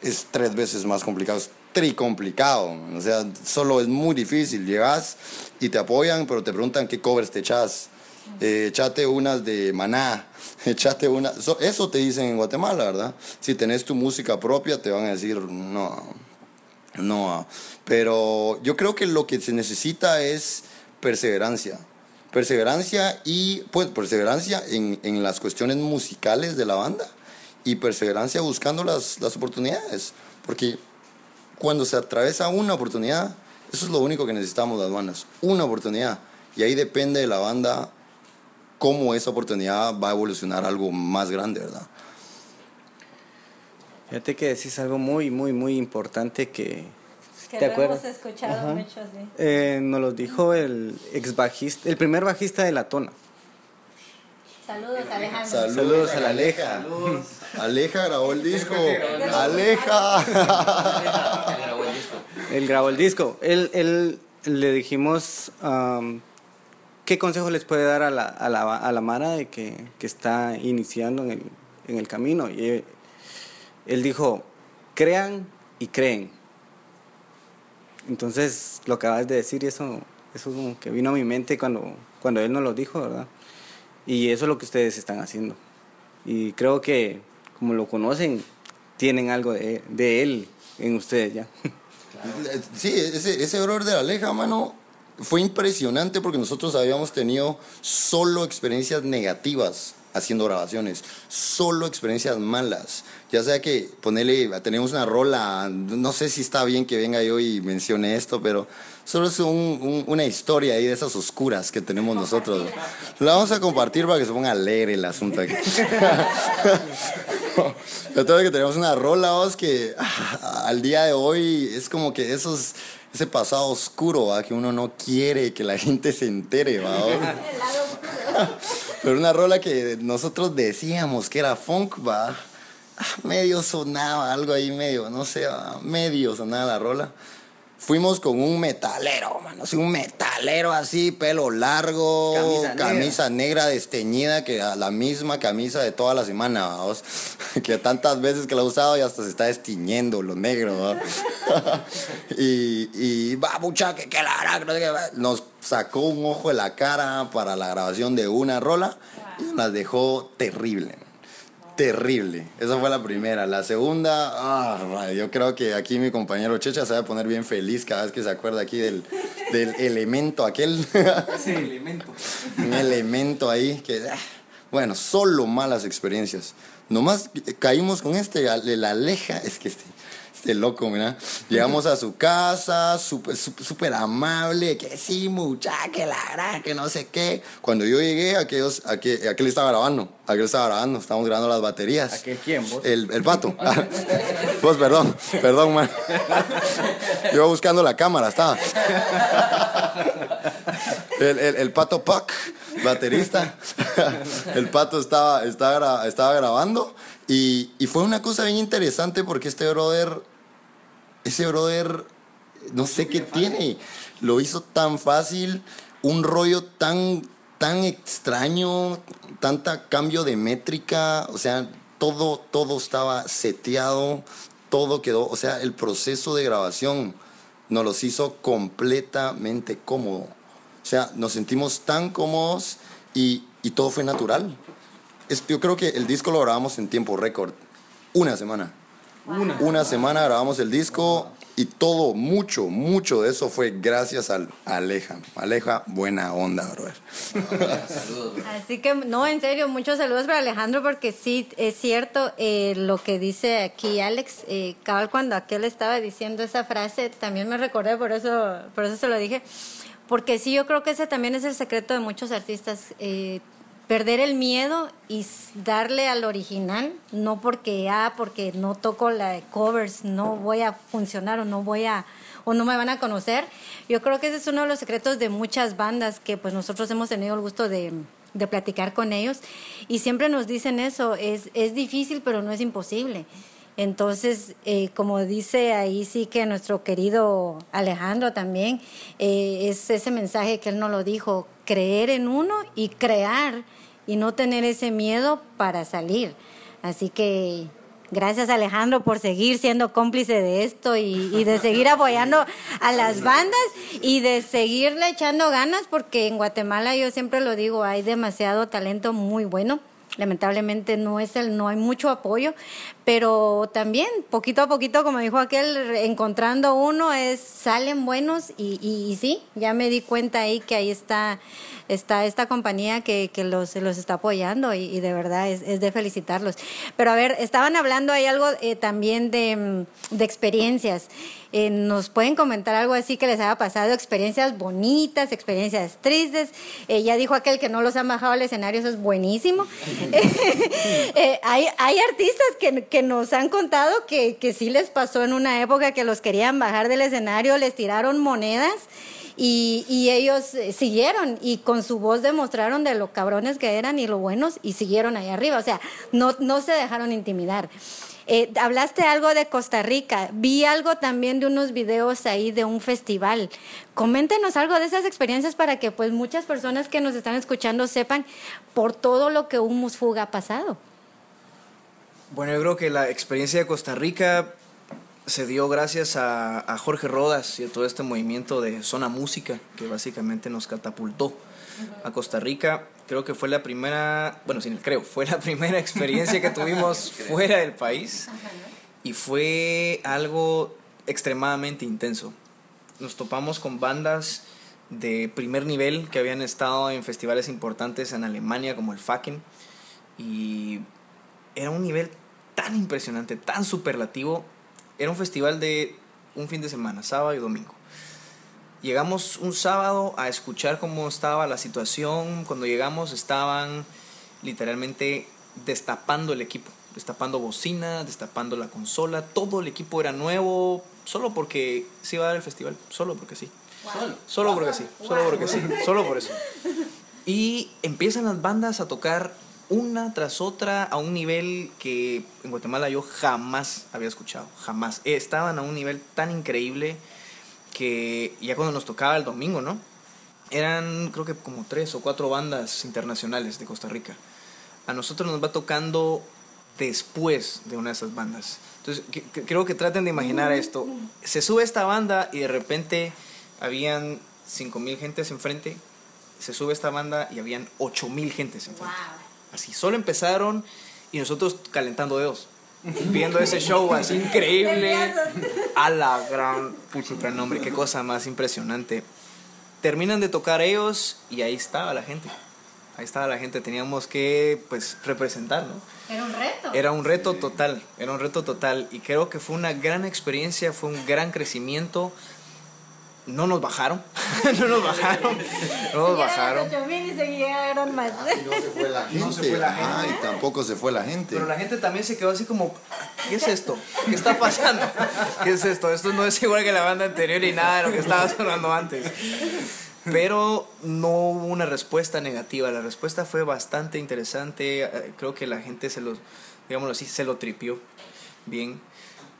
es tres veces más complicado, es tricomplicado. O sea, solo es muy difícil. Llegas y te apoyan, pero te preguntan qué covers te echas eh, echate unas de maná, echate una... eso te dicen en Guatemala, ¿verdad? Si tenés tu música propia, te van a decir, no, no. Pero yo creo que lo que se necesita es perseverancia. Perseverancia y, pues, perseverancia en, en las cuestiones musicales de la banda y perseverancia buscando las, las oportunidades. Porque cuando se atraviesa una oportunidad, eso es lo único que necesitamos las bandas, una oportunidad. Y ahí depende de la banda cómo esa oportunidad va a evolucionar algo más grande, ¿verdad? Fíjate que decís algo muy, muy, muy importante que... Que ¿Te lo acuerdas? hemos escuchado mucho así. Eh, nos lo dijo el ex bajista, el primer bajista de La Tona. Saludos, Alejandro. Saludos, Saludos a la Aleja. Saludos. Aleja grabó el disco. Aleja. Él grabó el disco. Él, él le dijimos um, ¿Qué consejo les puede dar a la, a la, a la Mara de que, que, está iniciando en el, en el camino? Y él, dijo, crean y creen. Entonces, lo que acabas de decir, eso, eso como que vino a mi mente cuando, cuando él nos lo dijo, ¿verdad? Y eso es lo que ustedes están haciendo. Y creo que, como lo conocen, tienen algo de, de él en ustedes ya. Sí, ese, ese error de la Aleja, mano, fue impresionante porque nosotros habíamos tenido solo experiencias negativas haciendo grabaciones, solo experiencias malas. Ya sea que ponerle, tenemos una rola, no sé si está bien que venga yo y mencione esto, pero solo es un- un- una historia ahí de esas oscuras que tenemos nosotros. La vamos a compartir para que se ponga a leer el asunto aquí. Entonces que tenemos una rola, vos, que ah, al día de hoy es como que esos, ese pasado oscuro, ¿va? que uno no quiere que la gente se entere, ¿va? Pero una rola que nosotros decíamos que era funk, va. Ah, Medio sonaba, algo ahí medio, no sé, va, medio sonaba la rola. Fuimos con un metalero, mano, así un metalero así, pelo largo, Camisa negra. camisa negra desteñida, que a la misma camisa de toda la semana, vamos. que tantas veces que la he usado y hasta se está destiñendo lo negro, y, y va, mucha, que, que la verdad, que no sé qué, va. nos sacó un ojo de la cara para la grabación de una rola y nos las dejó terrible. Terrible. Esa fue la primera. La segunda, ah, yo creo que aquí mi compañero Checha se va a poner bien feliz cada vez que se acuerda aquí del, del elemento aquel. Elemento. un elemento ahí que, ah, bueno, solo malas experiencias. Nomás caímos con este, la aleja, es que este, este loco, mira. Llegamos a su casa, súper súper amable, que sí, mucha, que la verdad, que no sé qué. Cuando yo llegué, aquellos, aquel, aquel estaba grabando, aquel estaba grabando, estábamos grabando las baterías. ¿Aquel quién, vos? El, el pato. Vos, perdón, perdón, man. Yo iba buscando la cámara, estaba. El, el, el pato Puck, baterista. El pato estaba, estaba, estaba grabando y, y fue una cosa bien interesante porque este brother, ese brother, no sé qué tiene, lo hizo tan fácil, un rollo tan, tan extraño, tanta cambio de métrica, o sea, todo, todo estaba seteado, todo quedó, o sea, el proceso de grabación nos los hizo completamente cómodo. O sea, nos sentimos tan cómodos y, y todo fue natural. Es- yo creo que el disco lo grabamos en tiempo récord. Una semana. Una. semana grabamos el disco y todo, mucho, mucho de eso fue gracias al a Aleja. Aleja, buena onda, brother. Saludos. Así que, no, en serio, muchos saludos para Alejandro porque sí, es cierto eh, lo que dice aquí Alex. Eh, cabal, cuando aquel estaba diciendo esa frase, también me recordé, por eso, por eso se lo dije. Porque sí, yo creo que ese también es el secreto de muchos artistas. eh, perder el miedo y darle al original, no porque, ah, porque no toco la covers, no voy a funcionar o no voy a o no me van a conocer. Yo creo que ese es uno de los secretos de muchas bandas que pues nosotros hemos tenido el gusto de, de platicar con ellos y siempre nos dicen eso, es, es difícil pero no es imposible. Entonces, eh, como dice ahí sí que nuestro querido Alejandro también, eh, es ese mensaje que él nos lo dijo, creer en uno y crear y no tener ese miedo para salir. Así que gracias Alejandro por seguir siendo cómplice de esto y, y de seguir apoyando a las bandas y de seguirle echando ganas porque en Guatemala yo siempre lo digo, hay demasiado talento muy bueno lamentablemente no es el no hay mucho apoyo pero también poquito a poquito como dijo aquel encontrando uno es salen buenos y, y, y sí ya me di cuenta ahí que ahí está esta compañía que, los, está apoyando y, de verdad es, de felicitarlos. Pero a ver estaban hablando ahí algo eh, también de, mm, de experiencias eh, nos pueden comentar algo así que les haya pasado, experiencias bonitas, experiencias tristes. Eh, ya dijo aquel que no los han bajado al escenario, eso es buenísimo. Eh, hay, hay artistas que, que nos han contado que, que sí les pasó en una época que los querían bajar del escenario, les tiraron monedas. Y, y ellos eh, siguieron y con su voz demostraron de lo cabrones que eran y lo buenos y siguieron ahí arriba. O sea, no, no se dejaron intimidar. Eh, hablaste algo de Costa Rica, vi algo también de unos videos ahí de un festival. Coméntenos algo de esas experiencias para que pues muchas personas que nos están escuchando sepan por todo lo que un Musfuga ha pasado. Bueno, yo creo que la experiencia de Costa Rica se dio gracias a, a Jorge Rodas y a todo este movimiento de Zona Música que básicamente nos catapultó a Costa Rica. Creo que fue la primera, bueno, sin el creo, fue la primera experiencia que tuvimos fuera del país y fue algo extremadamente intenso. Nos topamos con bandas de primer nivel que habían estado en festivales importantes en Alemania como el Faken y era un nivel tan impresionante, tan superlativo. Era un festival de un fin de semana, sábado y domingo. Llegamos un sábado a escuchar cómo estaba la situación. Cuando llegamos estaban literalmente destapando el equipo, destapando bocina, destapando la consola. Todo el equipo era nuevo, solo porque se iba a dar el festival, solo porque sí. Wow. Solo porque sí, solo porque sí, solo por eso. Y empiezan las bandas a tocar una tras otra a un nivel que en Guatemala yo jamás había escuchado, jamás. Estaban a un nivel tan increíble que ya cuando nos tocaba el domingo, ¿no? Eran creo que como tres o cuatro bandas internacionales de Costa Rica. A nosotros nos va tocando después de una de esas bandas. Entonces, que- que- creo que traten de imaginar esto. Se sube esta banda y de repente habían 5.000 gentes enfrente. Se sube esta banda y habían 8.000 gentes enfrente. Así, solo empezaron y nosotros calentando dedos. Viendo ese show así increíble. A la gran puchica, no, hombre, qué cosa más impresionante. Terminan de tocar ellos y ahí estaba la gente. Ahí estaba la gente, teníamos que pues representar, ¿no? Era un reto. Era un reto total, era un reto total y creo que fue una gran experiencia, fue un gran crecimiento. No nos bajaron, no nos bajaron, no nos bajaron. y se llegaron más. No se fue la gente. No se fue la Ajá, gente. y tampoco se fue la gente. Pero la gente también se quedó así como, ¿qué es esto? ¿Qué está pasando? ¿Qué es esto? Esto no es igual que la banda anterior y nada de lo que estaba sonando antes. Pero no hubo una respuesta negativa. La respuesta fue bastante interesante. Eh, Creo que la gente se lo, digámoslo así, se lo tripió bien.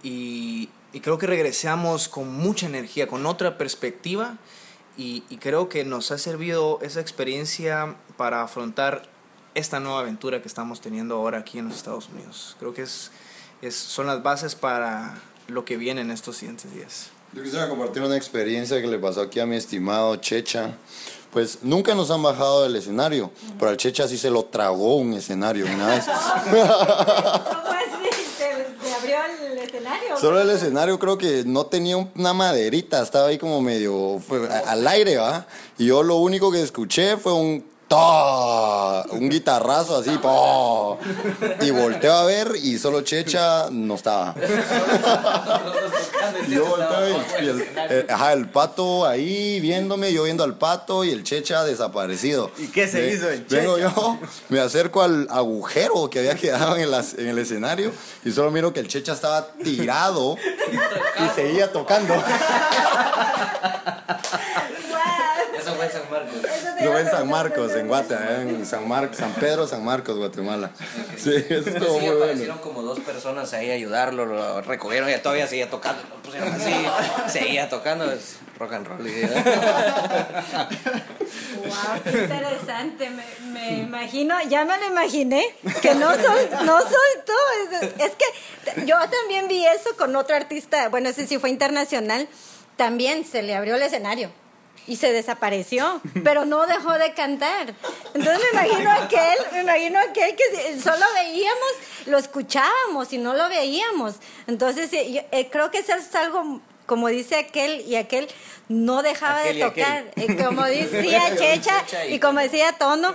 Y, y creo que regresamos con mucha energía, con otra perspectiva. Y, y creo que nos ha servido esa experiencia para afrontar esta nueva aventura que estamos teniendo ahora aquí en los Estados Unidos. Creo que es, es, son las bases para lo que viene en estos siguientes días. Yo quisiera compartir una experiencia que le pasó aquí a mi estimado Checha. Pues nunca nos han bajado del escenario, pero al Checha sí se lo tragó un escenario una vez. ¿Cómo así? ¿Se, se abrió el escenario? Solo el escenario creo que no tenía un- una maderita, estaba ahí como medio al aire, ¿va? Y yo lo único que escuché fue un ta, un guitarrazo así, po. Y volteo a ver y solo Checha no estaba. Y yo volteo y, y el, eh, ajá, el pato ahí viéndome, yo viendo al pato y el Checha desaparecido. ¿Y qué se hizo el Vengo Checha? yo, me acerco al agujero que había quedado en el, as- en el escenario y solo miro que el Checha estaba tirado y seguía tocando. Eso fue en San Marcos. Fue en San Marcos, en Guatemala, en San, Mar San Pedro, San Marcos, Guatemala. Sí, eso estuvo Sí, muy bueno. aparecieron como dos personas ahí a ayudarlo, lo recogieron y todavía seguía tocando, lo pusieron así, seguía tocando, es rock and roll. Wow, qué interesante. Me, me imagino, ya me lo imaginé, que no soy, no soy tú. Es, es que yo también vi eso con otro artista, bueno, ese sí fue internacional, también se le abrió el escenario. Y se desapareció, pero no dejó de cantar. Entonces me imagino aquel, me imagino aquel que solo veíamos, lo escuchábamos y no lo veíamos. Entonces yo, eh, creo que eso es algo, como dice aquel y aquel, no dejaba Aquel de tocar. Como decía Checha y- como decía Tono,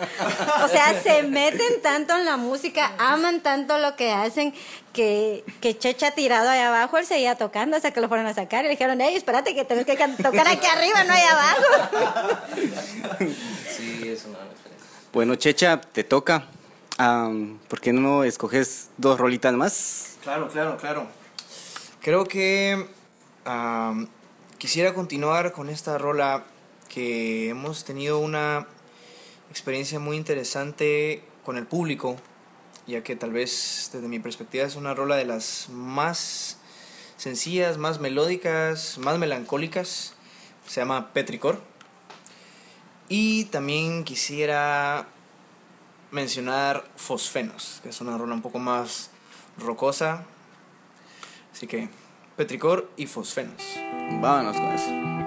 o sea, se meten tanto en la música, aman tanto lo que hacen, que, que Checha tirado allá abajo, él seguía tocando hasta que lo fueron a sacar y le dijeron, hey, espérate que tenés que tocar aquí arriba, no allá abajo. Sí, es una. Bueno, Checha, te toca. Am, ¿Por qué no escoges dos rolitas más? Claro, claro, claro. Creo que quisiera continuar con esta rola que hemos tenido una experiencia muy interesante con el público, ya que tal vez desde mi perspectiva es una rola de las más sencillas, más melódicas, más melancólicas. Se llama Petricor. Y también quisiera mencionar Fosfenos, que es una rola un poco más rocosa. Así que Petricor y Fosfenos. Vámonos con eso.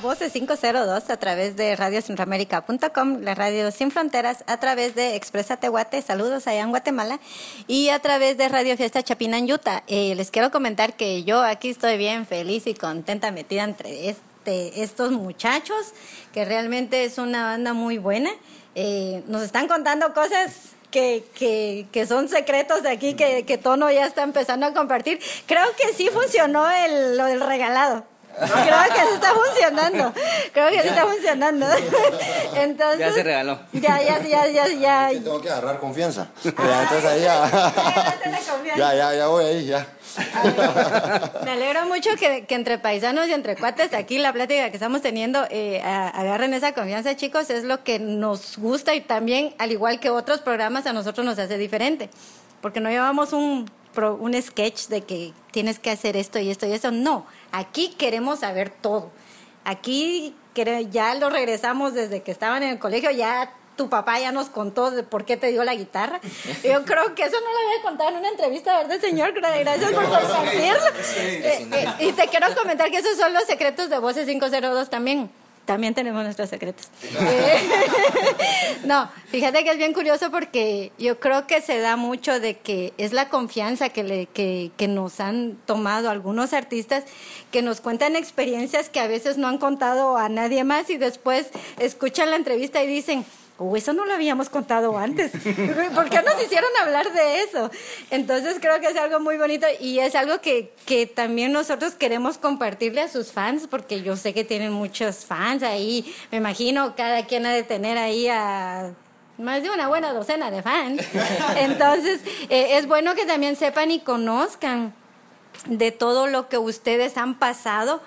Voces 502 a través de radiocentroamérica.com, la radio sin fronteras, a través de Expresa Tehuate, saludos allá en Guatemala, y a través de Radio Fiesta Chapina en Utah. Eh, les quiero comentar que yo aquí estoy bien feliz y contenta metida entre este, estos muchachos, que realmente es una banda muy buena. Eh, nos están contando cosas que, que, que, son secretos de aquí que, que Tono ya está empezando a compartir. Creo que sí funcionó el, lo del regalado. Creo que sí está funcionando. Creo que sí está funcionando. Entonces, ya se regaló. Ya, ya, ya, ya, ya. Sí, tengo que agarrar confianza. Ya, entonces ahí ya. Ya, ya, ya voy ahí, ya. Me alegro mucho que, que, entre paisanos y entre cuates, aquí la plática que estamos teniendo, eh, agarren esa confianza, chicos, es lo que nos gusta y también, al igual que otros programas, a nosotros nos hace diferente. Porque no llevamos un, un sketch de que tienes que hacer esto y esto y eso. No, aquí queremos saber todo. Aquí ya lo regresamos desde que estaban en el colegio, ya tu papá ya nos contó de por qué te dio la guitarra. Yo creo que eso no lo había contado en una entrevista, ¿verdad, señor? Gracias por compartirlo. Eh, eh, y te quiero comentar que esos son los secretos de Voces 502 también también tenemos nuestros secretos. no, fíjate que es bien curioso porque yo creo que se da mucho de que es la confianza que, le, que, que nos han tomado algunos artistas que nos cuentan experiencias que a veces no han contado a nadie más y después escuchan la entrevista y dicen, o eso no lo habíamos contado antes. ¿Por qué nos hicieron hablar de eso? Entonces creo que es algo muy bonito y es algo que, que también nosotros queremos compartirle a sus fans, porque yo sé que tienen muchos fans ahí. Me imagino cada quien ha de tener ahí a más de una buena docena de fans. Entonces, eh, es bueno que también sepan y conozcan de todo lo que ustedes han pasado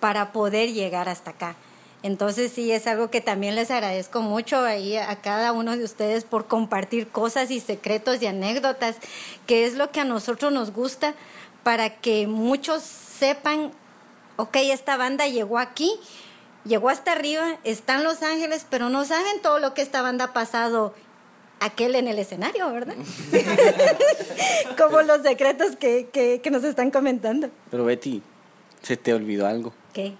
para poder llegar hasta acá. Entonces sí, es algo que también les agradezco mucho ahí a cada uno de ustedes por compartir cosas y secretos y anécdotas, que es lo que a nosotros nos gusta para que muchos sepan, ok, esta banda llegó aquí, llegó hasta arriba, está en Los Ángeles, pero no saben todo lo que esta banda ha pasado aquel en el escenario, ¿verdad? Como los secretos que, que, que nos están comentando. Pero Betty, se te olvidó algo. ¿Qué?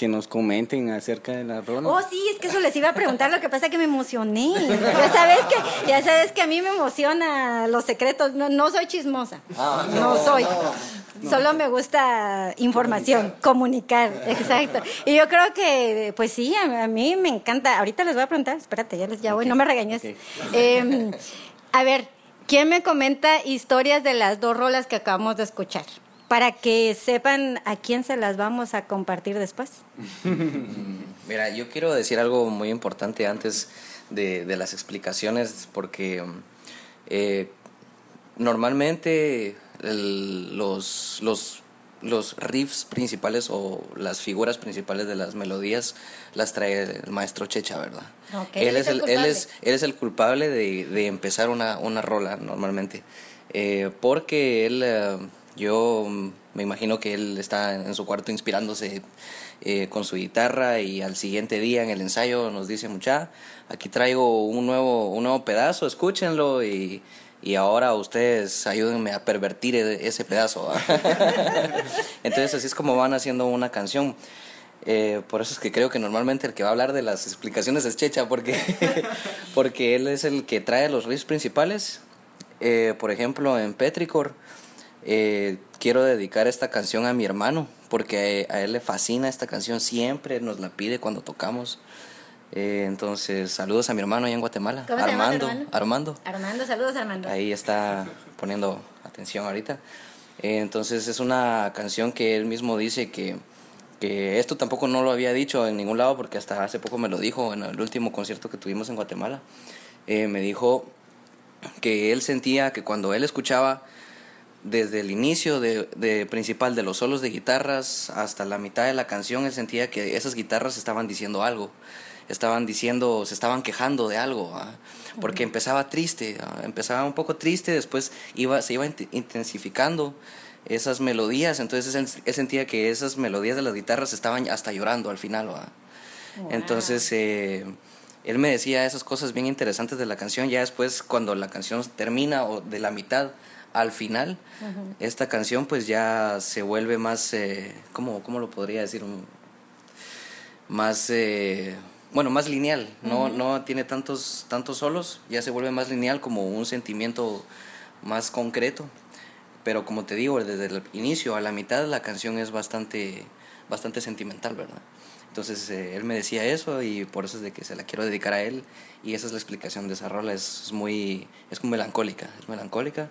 Que nos comenten acerca de la rola. Oh, sí, es que eso les iba a preguntar, lo que pasa es que me emocioné. Ya sabes que, ya sabes que a mí me emociona los secretos, no, no soy chismosa. Ah, no, soy. Solo me gusta información, comunicar. exacto. Y yo creo que, pues sí, a, mí me encanta. Ahorita les voy a preguntar, espérate, ya, les, ya voy, no me regañes. Eh, a ver, ¿quién me comenta historias de las dos rolas que acabamos de escuchar? Para que sepan a quién se las vamos a compartir después. Mira, yo quiero decir algo muy importante antes de, de las explicaciones, porque eh, normalmente el, los, los, los riffs principales o las figuras principales de las melodías las trae el maestro Checha, ¿verdad? él, es el, él, es, él es el culpable de, de empezar una, una rola normalmente, eh, porque él... Eh, yo me imagino que él está en su cuarto inspirándose eh, con su guitarra y al siguiente día en el ensayo nos dice, mucha, aquí traigo un nuevo, un nuevo pedazo, escúchenlo y, y ahora ustedes ayúdenme a pervertir e-, ese pedazo. Entonces así es como van haciendo una canción. Eh, por eso es que creo que normalmente el que va a hablar de las explicaciones es Checha, porque, porque él es el que trae los riffs principales. Eh, por ejemplo, en Petricor eh, quiero dedicar esta canción a mi hermano, porque a él le fascina esta canción, siempre nos la pide cuando tocamos. Eh, entonces, saludos a mi hermano allá en Guatemala, Armando, Armando. Armando, saludos Armando. Ahí está poniendo atención ahorita. Eh, entonces, es una canción que él mismo dice que, que esto tampoco no lo había dicho en ningún lado, porque hasta hace poco me lo dijo en el último concierto que tuvimos en Guatemala. me dijo que él sentía que cuando él escuchaba desde el inicio de, principal de los solos de guitarras hasta la mitad de la canción, él sentía que esas guitarras estaban diciendo algo, estaban diciendo, se estaban quejando de algo, ¿ah? porque empezaba triste, ¿ah? empezaba un poco triste, después iba, se iba intensificando esas melodías, entonces él, sentía que esas melodías de las guitarras estaban hasta llorando al final. ¿ah? Entonces eh, él me decía esas cosas bien interesantes de la canción, ya después cuando la canción termina o de la mitad, al final, esta canción pues ya se vuelve más, eh, ¿cómo, lo podría decir? Más, eh, bueno, más lineal, no, no tiene tantos, tantos solos, ya se vuelve más lineal como un sentimiento más concreto. Pero como te digo, desde el inicio a la mitad la canción es bastante, bastante sentimental, ¿verdad? Entonces eh, él me decía eso y por eso es de que se la quiero dedicar a él y esa es la explicación de esa rola, es, es muy, es muy melancólica, es melancólica.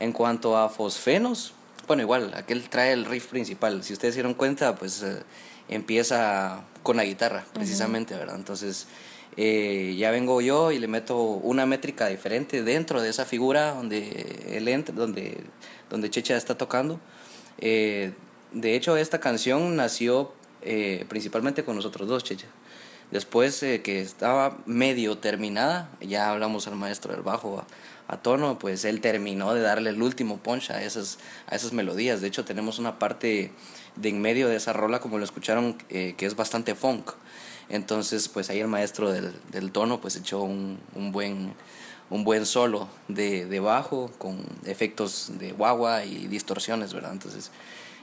En cuanto a Fosfenos, bueno, igual, aquel trae el riff principal, si ustedes dieron cuenta, pues eh, empieza con la guitarra, precisamente, ¿verdad? Entonces eh, ya vengo yo y le meto una métrica diferente dentro de esa figura donde él entra, donde, donde Checha está tocando. de hecho, esta canción nació eh, principalmente con nosotros dos, Checha. Después eh, que estaba medio terminada, ya hablamos al maestro del bajo a, tono, pues él terminó de darle el último punch a esas, a esas melodías. De hecho, tenemos una parte de en medio de esa rola, como lo escucharon, eh, que es bastante funk. Entonces, pues ahí el maestro del, del tono, pues echó un, un, buen, un buen solo de, de bajo con efectos de guagua y distorsiones, ¿verdad? Entonces,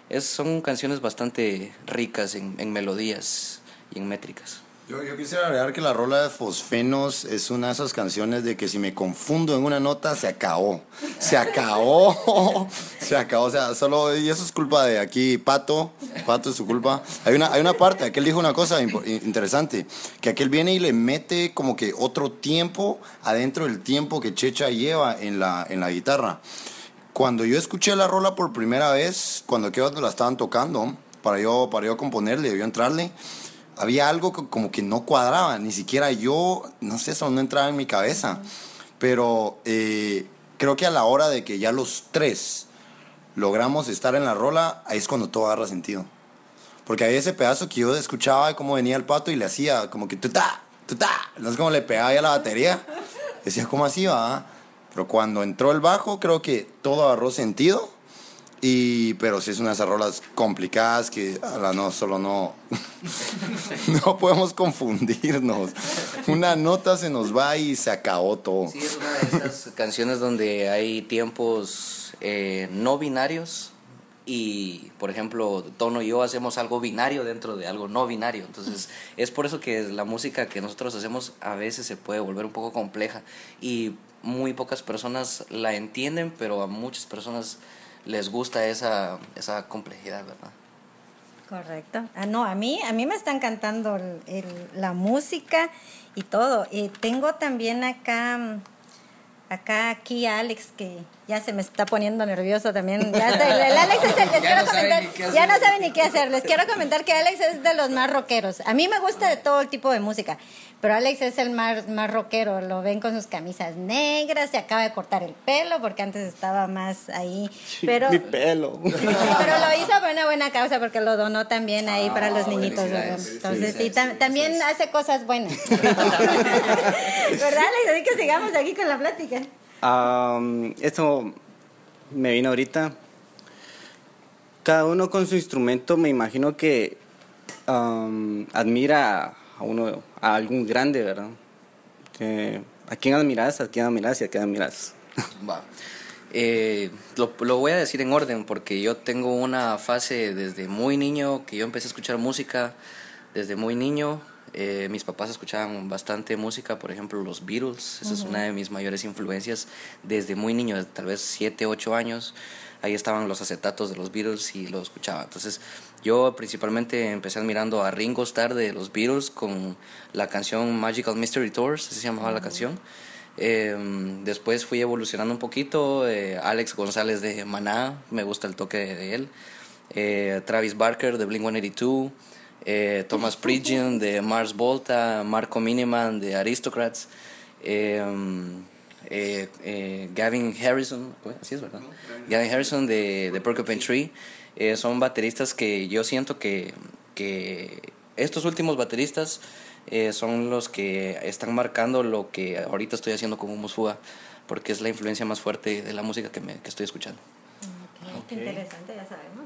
es, son canciones bastante ricas en, en melodías y en métricas. Yo, yo, quisiera agregar que la rola de Fosfenos es una de esas canciones de que si me confundo en una nota, se acabó. Se acabó. Se acabó. O sea, solo. Y eso es culpa de aquí, Pato. Pato es su culpa. Hay una, hay una parte, aquel dijo una cosa interesante: que aquel viene y le mete como que otro tiempo adentro del tiempo que Checha lleva en la, en la guitarra. Cuando yo escuché la rola por primera vez, cuando que la estaban tocando, para yo, para yo componerle, yo entrarle, había algo que como que no cuadraba, ni siquiera yo, no sé, eso no entraba en mi cabeza. Pero eh, creo que a la hora de que ya los tres logramos estar en la rola, ahí es cuando todo agarra sentido. Porque hay ese pedazo que yo escuchaba cómo venía el pato y le hacía como que tuta, tuta, no sé cómo le pegaba ya la batería. Decía, ¿cómo así va? Pero cuando entró el bajo, creo que todo agarró sentido. Y, pero sí es unas rolas complicadas que la no, solo no, no podemos confundirnos. Una nota se nos va y se acabó todo. Sí, es una de esas canciones donde hay tiempos eh, no binarios y, por ejemplo, Tono y yo hacemos algo binario dentro de algo no binario. Entonces, es por eso que la música que nosotros hacemos a veces se puede volver un poco compleja y muy pocas personas la entienden, pero a muchas personas les gusta esa, esa complejidad, ¿verdad? Correcto. Ah, no, a mí, a mí me está encantando la música y todo. Y tengo también acá, acá aquí Alex que ya se me está poniendo nervioso también. Ya el, Alex es el, les ya quiero no comentar, ya no sabe ni qué hacer. Les quiero comentar que Alex es de los más rockeros. A mí me gusta de todo el tipo de música, pero Alex es el más, más rockero. Lo ven con sus camisas negras, se acaba de cortar el pelo porque antes estaba más ahí. Pero, Mi pelo. Pero lo hizo por una buena causa porque lo donó también ahí para los ah, niñitos. Entonces, sí, también hace cosas buenas. ¿Verdad, Alex? Así que sigamos aquí con la plática esto me vino ahorita. Cada uno con su instrumento, me imagino que admira a uno, a algún grande, ¿verdad? ¿A quién admiras? ¿A quién admiras y a quién admiras? Eh, lo, lo, voy a decir en orden porque yo tengo una fase desde muy niño que yo empecé a escuchar música desde muy niño eh, mis papás escuchaban bastante música, por ejemplo, los Beatles. Esa es una de mis mayores influencias desde muy niño, tal vez 7, 8 años. Ahí estaban los acetatos de los Beatles y lo escuchaba. Entonces, yo principalmente empecé admirando a Ringo Starr de los Beatles con la canción Magical Mystery Tours, así se llamaba la canción. Em, después fui evolucionando un poquito. Eh, Alex González de Maná, me gusta el toque de, él. Eh, Travis Barker de Blink 182 eh, Thomas Pridgeon de Mars Volta, Marco Miniman de Aristocrats, em, eh, eh, Gavin Harrison, así es verdad, Gavin Harrison. De, de Porcupine Tree, son bateristas que yo siento que, que estos últimos bateristas son los que están marcando lo que ahorita estoy haciendo como Musfuga, porque es la influencia más fuerte de la música que, me, que estoy escuchando. Qué interesante, ya sabemos.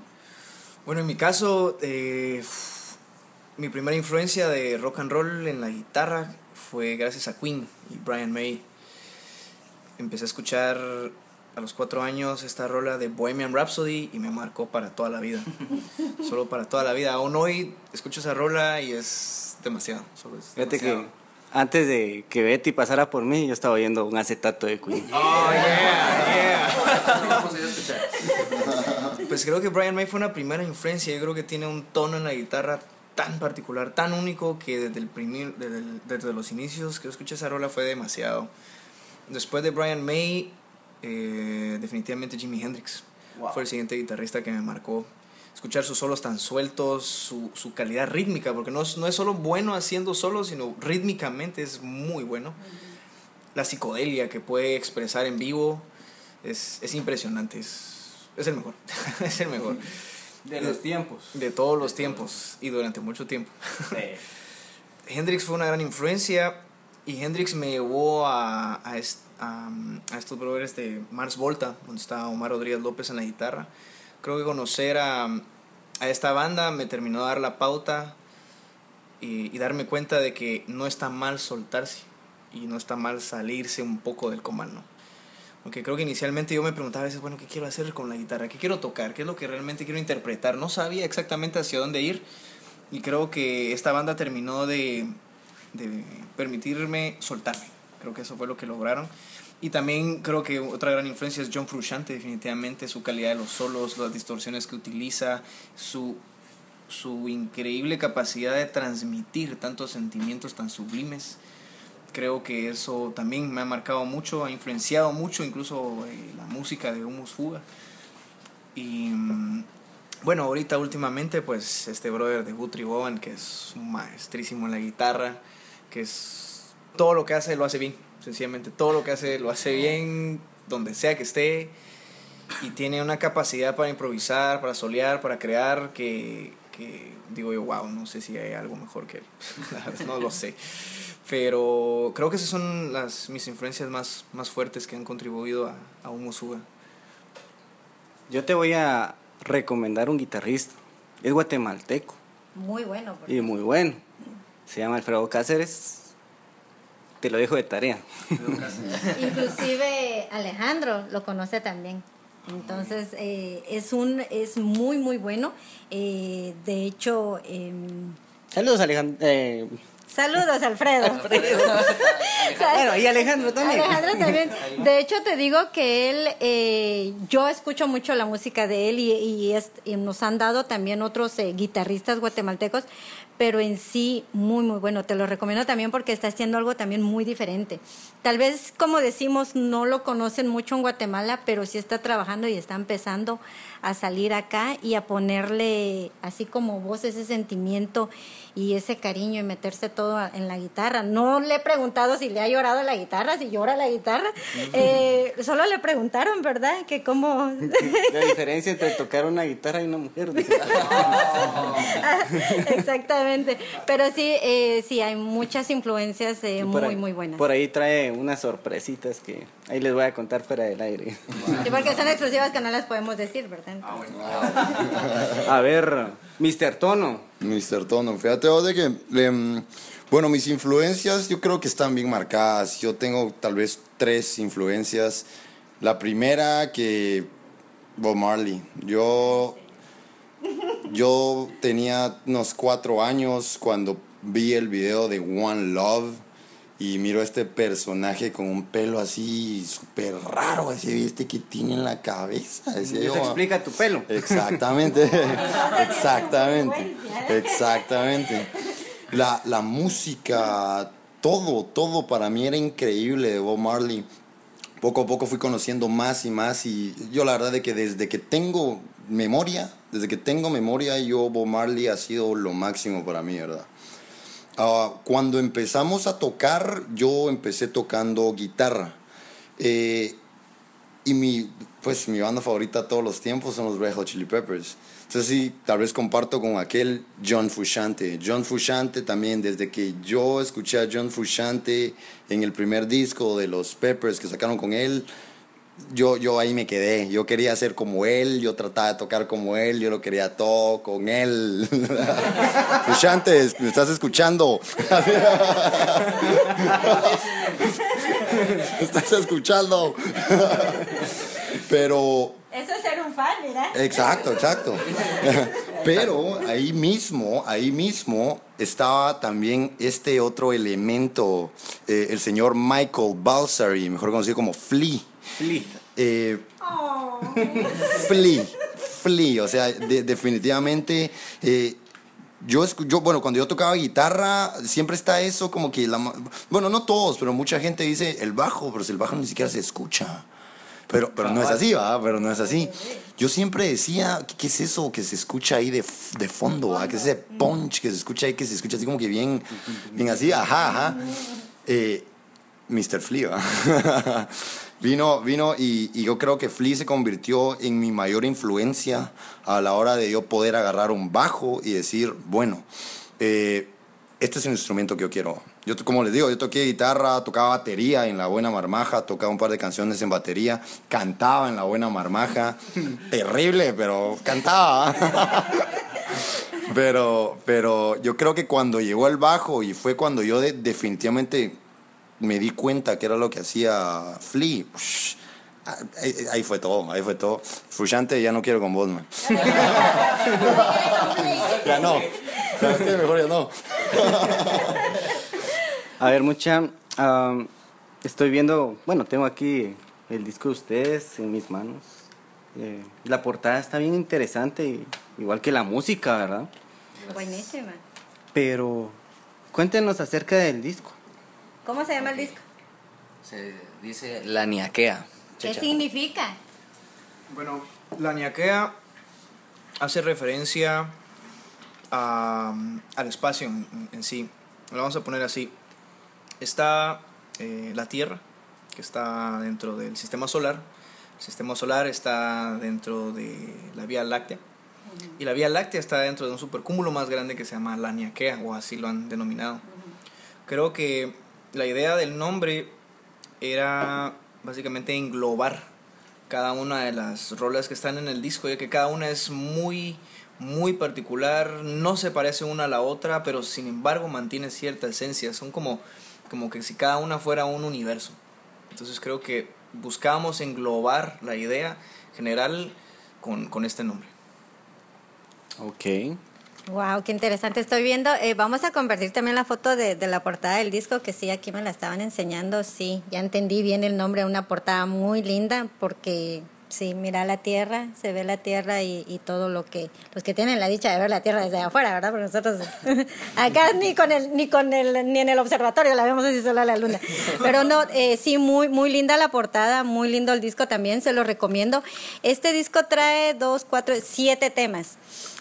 Bueno, en mi caso, mi primera influencia de rock and roll en la guitarra fue gracias a Queen y Brian May. Empecé a escuchar a los cuatro años esta rola de Bohemian Rhapsody y me marcó para toda la vida. Solo para toda la vida. Aún hoy escucho esa rola y es demasiado. Fíjate que antes de que Betty pasara por mí, yo estaba oyendo un acetato de Queen. Oh, yeah, yeah. Pues creo que Brian May fue una primera influencia. Yo creo que tiene un tono en la guitarra tan particular, tan único, que desde, el primer, desde, el- desde los inicios que yo escuché esa rola fue demasiado. Después de Brian May, eh, definitivamente Jimi Hendrix fue el siguiente guitarrista que me marcó. Escuchar sus solos tan sueltos, su, su calidad rítmica, porque no es, no es solo bueno haciendo solos, sino rítmicamente es muy bueno. La psicodelia que puede expresar en vivo es, es impresionante, es, es el mejor, es el mejor De los tiempos. de todos los tiempos y durante mucho tiempo. Hendrix fue una gran influencia y Hendrix me llevó a, a, est- a, a estos brothers de Mars Volta, donde está Omar Rodríguez López en la guitarra. Creo que conocer a, a esta banda me terminó de dar la pauta y, y darme cuenta de que no está mal soltarse y no está mal salirse un poco del comando. Porque creo que inicialmente yo me preguntaba a veces, bueno, ¿qué quiero hacer con la guitarra? ¿Qué quiero tocar? ¿Qué es lo que realmente quiero interpretar? No sabía exactamente hacia dónde ir. Y creo que esta banda terminó de, de permitirme soltarme. Creo que eso fue lo que lograron. Y también creo que otra gran influencia es John Frusciante, definitivamente, su calidad de los solos, las distorsiones que utiliza, su, su increíble capacidad de transmitir tantos sentimientos tan sublimes. Creo que eso también me ha marcado mucho, ha influenciado mucho incluso eh, la música de Humus Fuga. Y mm, bueno, ahorita últimamente pues este brother de Guthrie Bowen que es un maestrísimo en la guitarra, que es todo lo que hace lo hace bien, sencillamente todo lo que hace lo hace bien donde sea que esté y tiene una capacidad para improvisar, para solear, para crear que, que digo yo, wow, no sé si hay algo mejor que él, no lo sé. Pero creo que esas son las, mis influencias más, más fuertes que han contribuido a, a Humo Suga. Yo te voy a recomendar un guitarrista. Es guatemalteco Muy bueno. y muy bueno. Se llama Alfredo Cáceres. Te lo dejo de tarea. Inclusive Alejandro lo conoce también. Entonces eh, es un es muy muy bueno. Eh, de hecho, em, Saludos, Alejandro. Eh, saludos Alfredo. bueno, y Alejandro también. Alejandro también. De hecho, te digo que él, eh, yo escucho mucho la música de él y, y es- y nos han dado también otros eh, guitarristas guatemaltecos, pero en sí muy, muy bueno. Te lo recomiendo también porque está haciendo algo también muy diferente. Tal vez, como decimos, no lo conocen mucho en Guatemala, pero sí está trabajando y está empezando a salir acá y a ponerle así como voz ese sentimiento y ese cariño y meterse todo en la guitarra. No le he preguntado si le ha llorado la guitarra, si llora la guitarra. Eh, solo le preguntaron, ¿verdad? Que cómo... La diferencia entre tocar una guitarra y una mujer. dice. Exactamente. Pero sí, eh, sí, hay muchas influencias eh, muy, ahí- muy buenas. Por ahí trae unas sorpresitas que ahí les voy a contar fuera del aire. Sí, porque son exclusivas que no las podemos decir, ¿verdad? A ver, Mr. Tono. Mr. Tono, fíjate vos de que, em, bueno, mis influencias yo creo que están bien marcadas. Yo tengo tal vez tres influencias. La primera que Bob Marley. Yo, yo tenía unos cuatro años cuando vi el video de One Love y miro a este personaje con un pelo así súper raro, así, ¿viste? Que tiene en la cabeza. Decía Eso yo, explica tu pelo. Exactamente, exactamente, exactamente. La, la música, todo, todo para mí era increíble de Bob Marley. Poco a poco fui conociendo más y más y yo la verdad de que desde que tengo memoria, desde que tengo memoria, yo Bob Marley ha sido lo máximo para mí, ¿verdad? Ah, cuando empezamos a tocar, yo empecé tocando guitarra. Eh, y mi, pues, mi banda favorita todos los tiempos son los Red Chili Peppers. Entonces sí, tal vez comparto con aquel John Frusciante. John Frusciante también, desde que yo escuché a John Frusciante en el primer disco de los Peppers que sacaron con él, yo, yo ahí me quedé. Yo quería ser como él, yo trataba de tocar como él, yo lo quería todo con él. Frusciante, ¿me estás escuchando? ¿Me estás escuchando? Pero Eso es ser un fan, mira. Exacto, exacto. Pero ahí mismo, ahí mismo estaba también este otro elemento, eh, el señor Michael Balsari, mejor conocido como Flea. Flea. Eh, Flea, Flea, o sea, de- definitivamente... eh, yo, yo, bueno, cuando yo tocaba guitarra, siempre está eso como que la... Bueno, no todos, pero mucha gente dice el bajo, pero si el bajo ni siquiera se escucha. Pero, pero no es así, ¿va? Pero no es así. Yo siempre decía, ¿qué, es eso que se escucha ahí de, de fondo? ¿va? ¿Qué es ese punch que se escucha ahí, que se escucha así como que bien, bien así? Ajá, ajá. Eh, Mr. Flea, vino, vino y, y yo creo que Flea se convirtió en mi mayor influencia a la hora de yo poder agarrar un bajo y decir, bueno, eh, este es el instrumento que yo quiero. Yo, como les digo, yo toqué guitarra, tocaba batería en La Buena Marmaja, tocaba un par de canciones en batería, cantaba en La Buena Marmaja. Terrible, pero cantaba. pero, pero yo creo que cuando llegó el bajo y fue cuando yo de- definitivamente me di cuenta que era lo que hacía Flea. ush, Ahí, ahí fue todo, ahí fue todo. Frushante, ya no quiero con vos, man. ya no. ¿Sabes qué? Mejor ya no. A ver, mucha. estoy viendo. Bueno, tengo aquí el disco de ustedes en mis manos. Eh, la portada está bien interesante, y- igual que la música, ¿verdad? Buenísima. Pero cuéntenos acerca del disco. ¿Cómo se llama el disco? Se dice la niaquea. ¿Qué significa? Bueno, la ñaquea hace referencia a, al espacio en, en sí. Lo vamos a poner así. Está eh, la Tierra, que está dentro del sistema solar. El sistema solar está dentro de la Vía Láctea. Y la Vía Láctea está dentro de un supercúmulo más grande que se llama la Niaquea, o así lo han denominado. Creo que la idea del nombre era básicamente englobar cada una de las rolas que están en el disco, ya que cada una es muy, muy particular, no se parece una a la otra, pero sin embargo mantiene cierta esencia, son como, como que si cada una fuera un universo. Entonces creo que buscábamos englobar la idea general con, con este nombre. Ok. Wow, qué interesante. Estoy viendo, eh, vamos a convertir también la foto de, la portada del disco, que sí, aquí me la estaban enseñando. Sí, ya entendí bien el nombre, una portada muy linda, porque sí, mira la tierra, se ve la tierra y, todo lo que, los que tienen la dicha de ver la tierra desde afuera, ¿verdad? Porque nosotros acá ni con el, ni con el, ni en el observatorio la vemos así solo a la luna. Pero no, eh, sí, muy, muy linda la portada, muy lindo el disco también, se lo recomiendo. Este disco trae dos, cuatro, siete temas.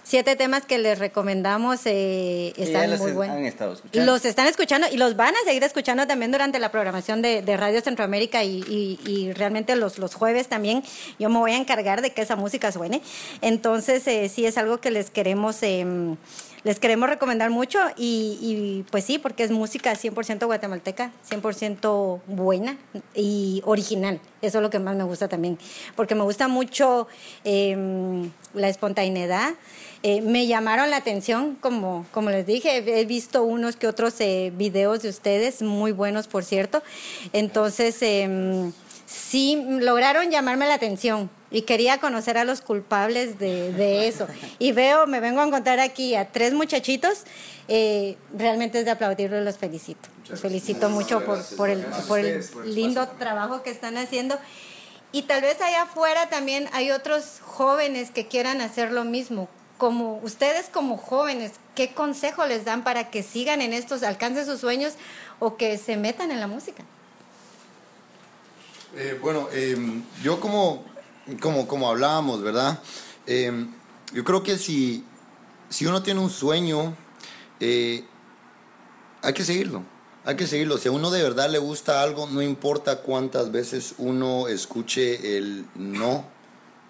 Siete temas que les recomendamos, eh, están los muy han buenos. estado escuchando. Los están escuchando y los van a seguir escuchando también durante la programación de, de Radio Centroamérica y, y- y realmente los, los jueves también yo me voy a encargar de que esa música suene. Entonces eh, sí es algo que les queremos... em, les queremos recomendar mucho y, y, pues sí, porque es música 100% guatemalteca, 100% buena y original. Eso es lo que más me gusta también, porque me gusta mucho em, la espontaneidad. Eh, me llamaron la atención, como, como les dije, he visto unos que otros eh, videos de ustedes, muy buenos por cierto. Entonces, em, sí lograron llamarme la atención y quería conocer a los culpables de, de eso. Y veo, me vengo a encontrar aquí a tres muchachitos, eh, realmente es de aplaudirlos, los felicito. Los felicito mucho por, por el, por el lindo trabajo que están haciendo. Y tal vez allá afuera también hay otros jóvenes que quieran hacer lo mismo. Como ustedes como jóvenes, ¿qué consejo les dan para que sigan en estos, alcancen sus sueños o que se metan en la música? Eh, bueno, em, yo como, como, como hablábamos, ¿verdad? Em, yo creo que si, si uno tiene un sueño, eh, hay que seguirlo. Hay que seguirlo. Si a uno de verdad le gusta algo, no importa cuántas veces uno escuche el no,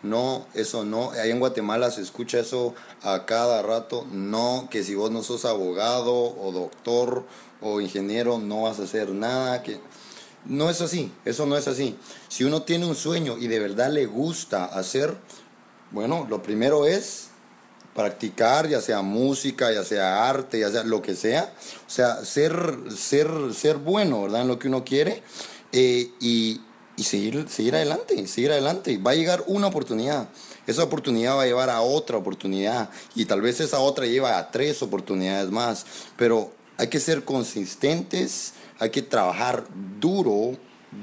no, eso no. Ahí en Guatemala se escucha eso a cada rato. No, que si vos no sos abogado o doctor o ingeniero, no vas a hacer nada. Que... No es así, eso no es así. Si uno tiene un sueño y de verdad le gusta hacer, bueno, lo primero es practicar, ya sea música, ya sea arte, ya sea lo que sea. O sea, ser, ser, ser bueno, ¿verdad? En lo que uno quiere. eh, y, y seguir, seguir adelante, seguir adelante. Va a llegar una oportunidad. Esa oportunidad va a llevar a otra oportunidad. Y tal vez esa otra lleva a tres oportunidades más. Pero hay que ser consistentes, hay que trabajar duro,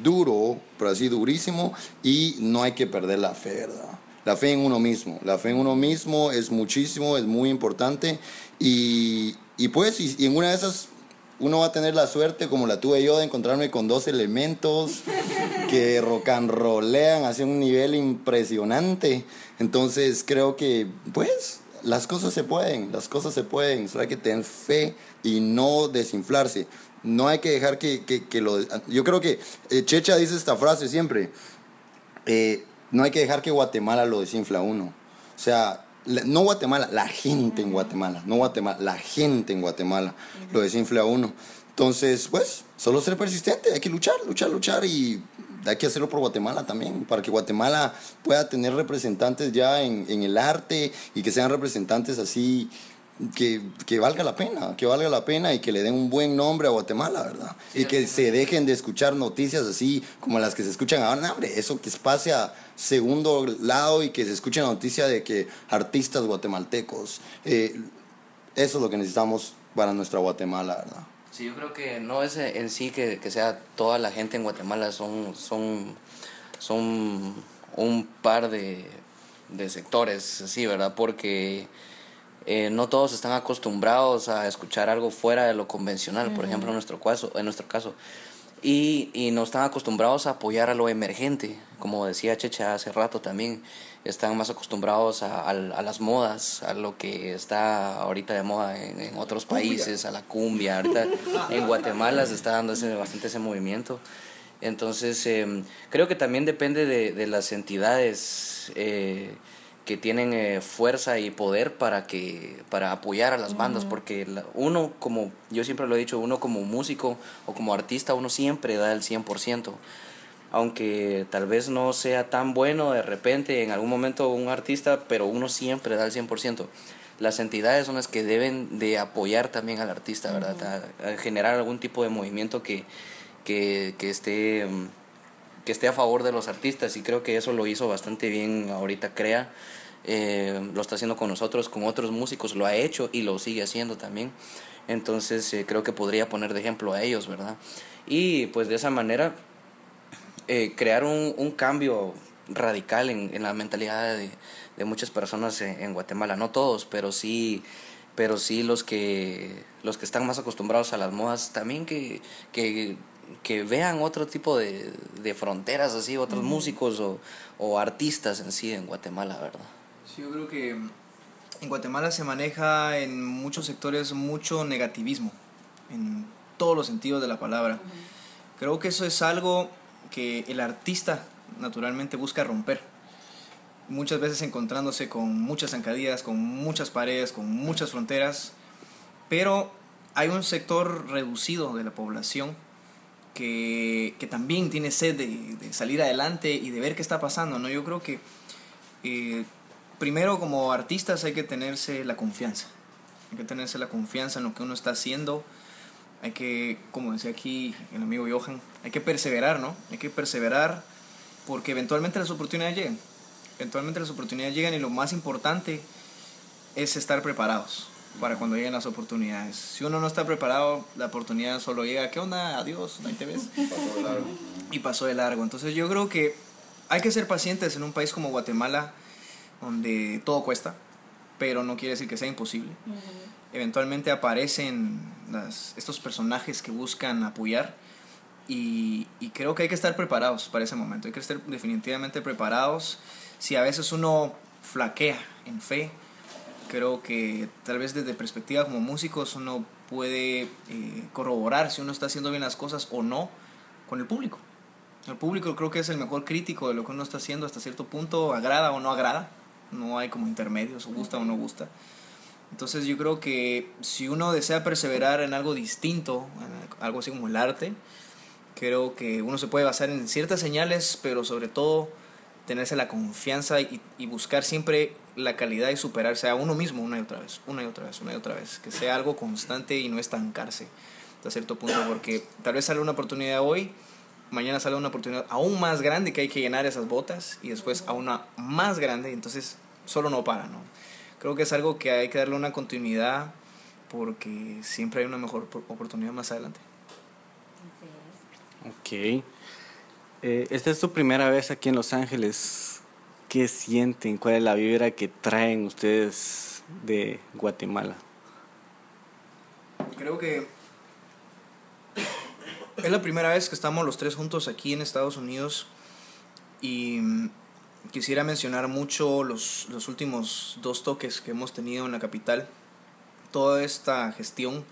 duro, pero así durísimo. Y no hay que perder la fe, ¿verdad? la fe en uno mismo. La fe en uno mismo es muchísimo, es muy importante. Y, y pues, y, y en una de esas uno va a tener la suerte, como la tuve yo, de encontrarme con dos elementos que rock and rollean hacia un nivel impresionante. Entonces creo que, pues, las cosas se pueden, las cosas se pueden. Solo hay que tener fe y no desinflarse. No hay que dejar que, que, que lo... Yo creo que eh, Checha dice esta frase siempre. eh, no hay que dejar que Guatemala lo desinfla uno. O sea, no Guatemala, la gente en Guatemala. No Guatemala, la gente en Guatemala lo desinfla a uno. Entonces, pues, solo ser persistente. Hay que luchar, luchar, luchar y hay que hacerlo por Guatemala también, para que Guatemala pueda tener representantes ya en, en el arte y que sean representantes así que, que valga la pena, que valga la pena y que le den un buen nombre a Guatemala, ¿verdad? y que se dejen de escuchar noticias así como las que se escuchan ahora, hombre, eso que pase a segundo lado y que se escuche la noticia de que artistas guatemaltecos, eh, eso es lo que necesitamos para nuestra Guatemala, ¿verdad? Sí, yo creo que no es en sí que, que sea toda la gente en Guatemala, son, son, son un par de, de sectores, sí, ¿verdad? Porque eh, no todos están acostumbrados a escuchar algo fuera de lo convencional, por ejemplo, en nuestro caso. En nuestro caso. Y, y no están acostumbrados a apoyar a lo emergente, como decía Checha hace rato también, están más acostumbrados a, a- a las modas, a lo que está ahorita de moda en, en otros países, a la cumbia, ahorita en Guatemala se está dando ese, bastante ese movimiento. Entonces, eh, creo que también depende de, de las entidades eh, que tienen eh, fuerza y poder para que para apoyar a las bandas porque la- uno como yo siempre lo he dicho uno como músico o como artista uno siempre da el 100% aunque tal vez no sea tan bueno de repente en algún momento un artista pero uno siempre da el 100% las entidades son las que deben de apoyar también al artista verdad a, a generar algún tipo de movimiento que que, que esté mm, que esté a favor de los artistas y creo que eso lo hizo bastante bien ahorita Crea. Eh, lo está haciendo con nosotros, con otros músicos, lo ha hecho y lo sigue haciendo también. Entonces eh, creo que podría poner de ejemplo a ellos, ¿verdad? Y pues de esa manera eh, crear un, un cambio radical en, en la mentalidad de, de muchas personas en, en Guatemala. No todos, pero sí pero sí los que los que están más acostumbrados a las modas también que, que, que vean otro tipo de, de fronteras así, otros músicos o, o artistas en sí en Guatemala, ¿verdad? Sí, yo creo que en Guatemala se maneja en muchos sectores mucho negativismo, en todos los sentidos de la palabra. Creo que eso es algo que el artista naturalmente busca romper. Muchas veces encontrándose con muchas zancadillas, con muchas paredes, con muchas fronteras, pero hay un sector reducido de la población que, también tiene sed de, de salir adelante y de ver qué está pasando. ¿no? Yo creo que eh, primero como artistas hay que tenerse la confianza. Hay que tenerse la confianza en lo que uno está haciendo. Hay que, como decía aquí el amigo Johan, hay que perseverar, ¿no? Hay que perseverar porque eventualmente las oportunidades llegan. Eventualmente las oportunidades llegan y lo más importante es estar preparados para cuando lleguen las oportunidades. Si uno no está preparado, la oportunidad solo llega, ¿qué onda? Adiós, ahí te ves. Y pasó de largo. Entonces yo creo que hay que ser pacientes en un país como Guatemala, donde todo cuesta, pero no quiere decir que sea imposible. Eventualmente aparecen las, estos personajes que buscan apoyar y, y creo que hay que estar preparados para ese momento. Hay que estar definitivamente preparados. Si a veces uno flaquea en fe, creo que tal vez desde perspectiva como músicos uno puede eh, corroborar si uno está haciendo bien las cosas o no con el público. El público creo que es el mejor crítico de lo que uno está haciendo hasta cierto punto, agrada o no agrada, no hay como intermedios, o gusta o no gusta. Entonces yo creo que si uno desea perseverar en algo distinto, en algo así como el arte, creo que uno se puede basar en ciertas señales, pero sobre todo tenerse la confianza y, y buscar siempre la calidad y superarse a uno mismo una y otra vez, una y otra vez, una y otra vez, que sea algo constante y no estancarse hasta cierto punto, porque tal vez sale una oportunidad hoy, mañana sale una oportunidad aún más grande que hay que llenar esas botas y después a una más grande, entonces solo no para, ¿no? Creo que es algo que hay que darle una continuidad porque siempre hay una mejor por- oportunidad más adelante. Ok. Eh, esta es tu primera vez aquí en Los Ángeles. ¿Qué ¿qué sienten? ¿Cuál es la vibra que traen ustedes de Guatemala? Creo que es la primera vez que estamos los tres juntos aquí en Estados Unidos y mm, quisiera mencionar mucho los, los últimos dos toques que hemos tenido en la capital. Toda esta gestión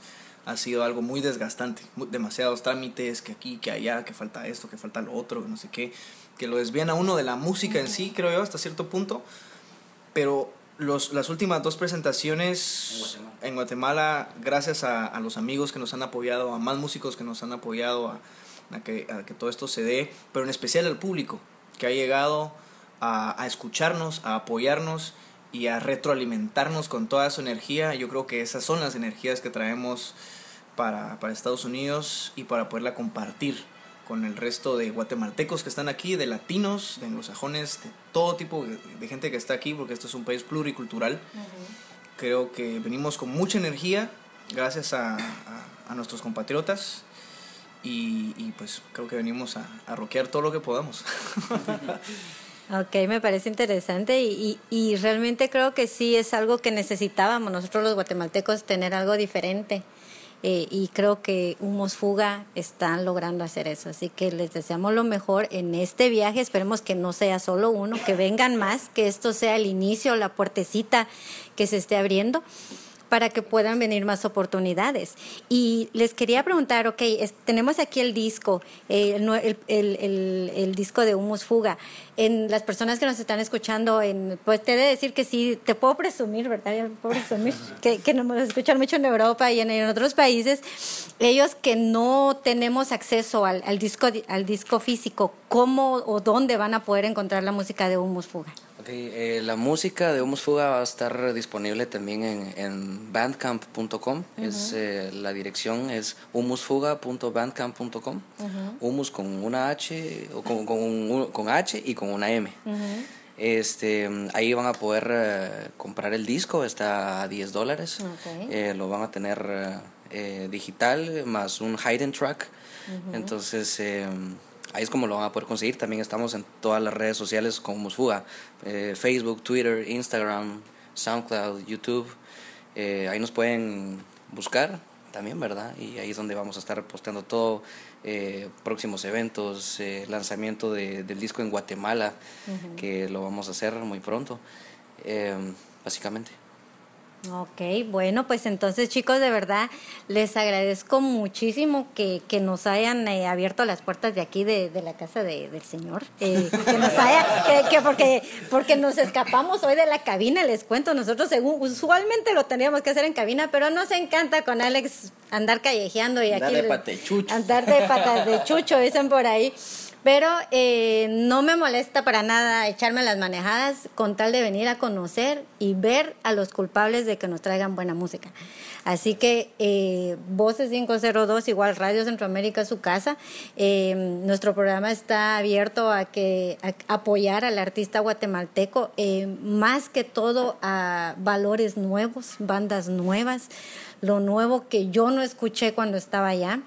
ha sido algo muy desgastante, demasiados trámites, que aquí, que allá, que falta esto, que falta lo otro, no sé qué, que lo desvían a uno de la música en sí, creo yo, hasta cierto punto. Pero los, las últimas dos presentaciones en Guatemala, gracias a, a, los amigos que nos han apoyado, a más músicos que nos han apoyado, a, a, que, a que todo esto se dé, pero en especial al público, que ha llegado a, a escucharnos, a apoyarnos y a retroalimentarnos con toda su energía. Yo creo que esas son las energías que traemos para, para Estados Unidos y para poderla compartir con el resto de guatemaltecos que están aquí, de latinos, de anglosajones, de todo tipo de, gente que está aquí, porque esto es un país pluricultural. Creo que venimos con mucha energía, gracias a, a, a nuestros compatriotas. Y, y, pues creo que venimos a, a rockear todo lo que podamos. Ok, me parece interesante y, y, y, realmente creo que sí es algo que necesitábamos nosotros los guatemaltecos tener algo diferente. Eh, y creo que Humos Fuga están logrando hacer eso. Así que les deseamos lo mejor en este viaje. Esperemos que no sea solo uno, que vengan más, que esto sea el inicio, la puertecita que se esté abriendo para que puedan venir más oportunidades. Y les quería preguntar, ok, es, tenemos aquí el disco, eh, el, el, el, el, disco de Humus Fuga. En las personas que nos están escuchando, en, pues te he de decir que sí, te puedo presumir, ¿verdad? Yo puedo presumir, que, que nos escuchan mucho en Europa y en, en, otros países. Ellos que no tenemos acceso al, al, disco, al disco físico, ¿cómo o dónde van a poder encontrar la música de Humus Fuga? Okay, eh, la música de Humus Fuga va a estar disponible también en, en bandcamp.com. Uh -huh. Es eh, la dirección es humusfuga.bandcamp.com. Uh -huh. Humus con una H o con, con, un, con H y con una M. Uh -huh. Este, ahí van a poder uh, comprar el disco, está a 10 dólares. Okay. Eh, lo van a tener eh, digital más un hidden track. Entonces ahí es como lo van a poder conseguir. También estamos en todas las redes sociales como Musfuga, eh, Facebook, Twitter, Instagram, SoundCloud, YouTube. Eh, ahí nos pueden buscar también, ¿verdad? Y ahí es donde vamos a estar posteando todo, eh, próximos eventos, eh, lanzamiento de, del disco en Guatemala, uh -huh. que lo vamos a hacer muy pronto, básicamente. Ok, bueno, pues entonces chicos, de verdad les agradezco muchísimo que, que nos hayan eh, abierto las puertas de aquí de, de la casa de, del Señor, eh, que nos haya, que, que, porque, porque nos escapamos hoy de la cabina, les cuento, nosotros según, usualmente lo tendríamos que hacer en cabina, pero nos encanta con Alex andar callejeando y andar aquí... De patechucho. Andar de patas de chucho, dicen por ahí. Pero eh, no me molesta para nada echarme las manejadas con tal de venir a conocer y ver a los culpables de que nos traigan buena música. Así que eh, Voces 502, igual Radio Centroamérica, su casa. Eh, nuestro programa está abierto a que a apoyar al artista guatemalteco, eh, más que todo a valores nuevos, bandas nuevas, lo nuevo que yo no escuché cuando estaba allá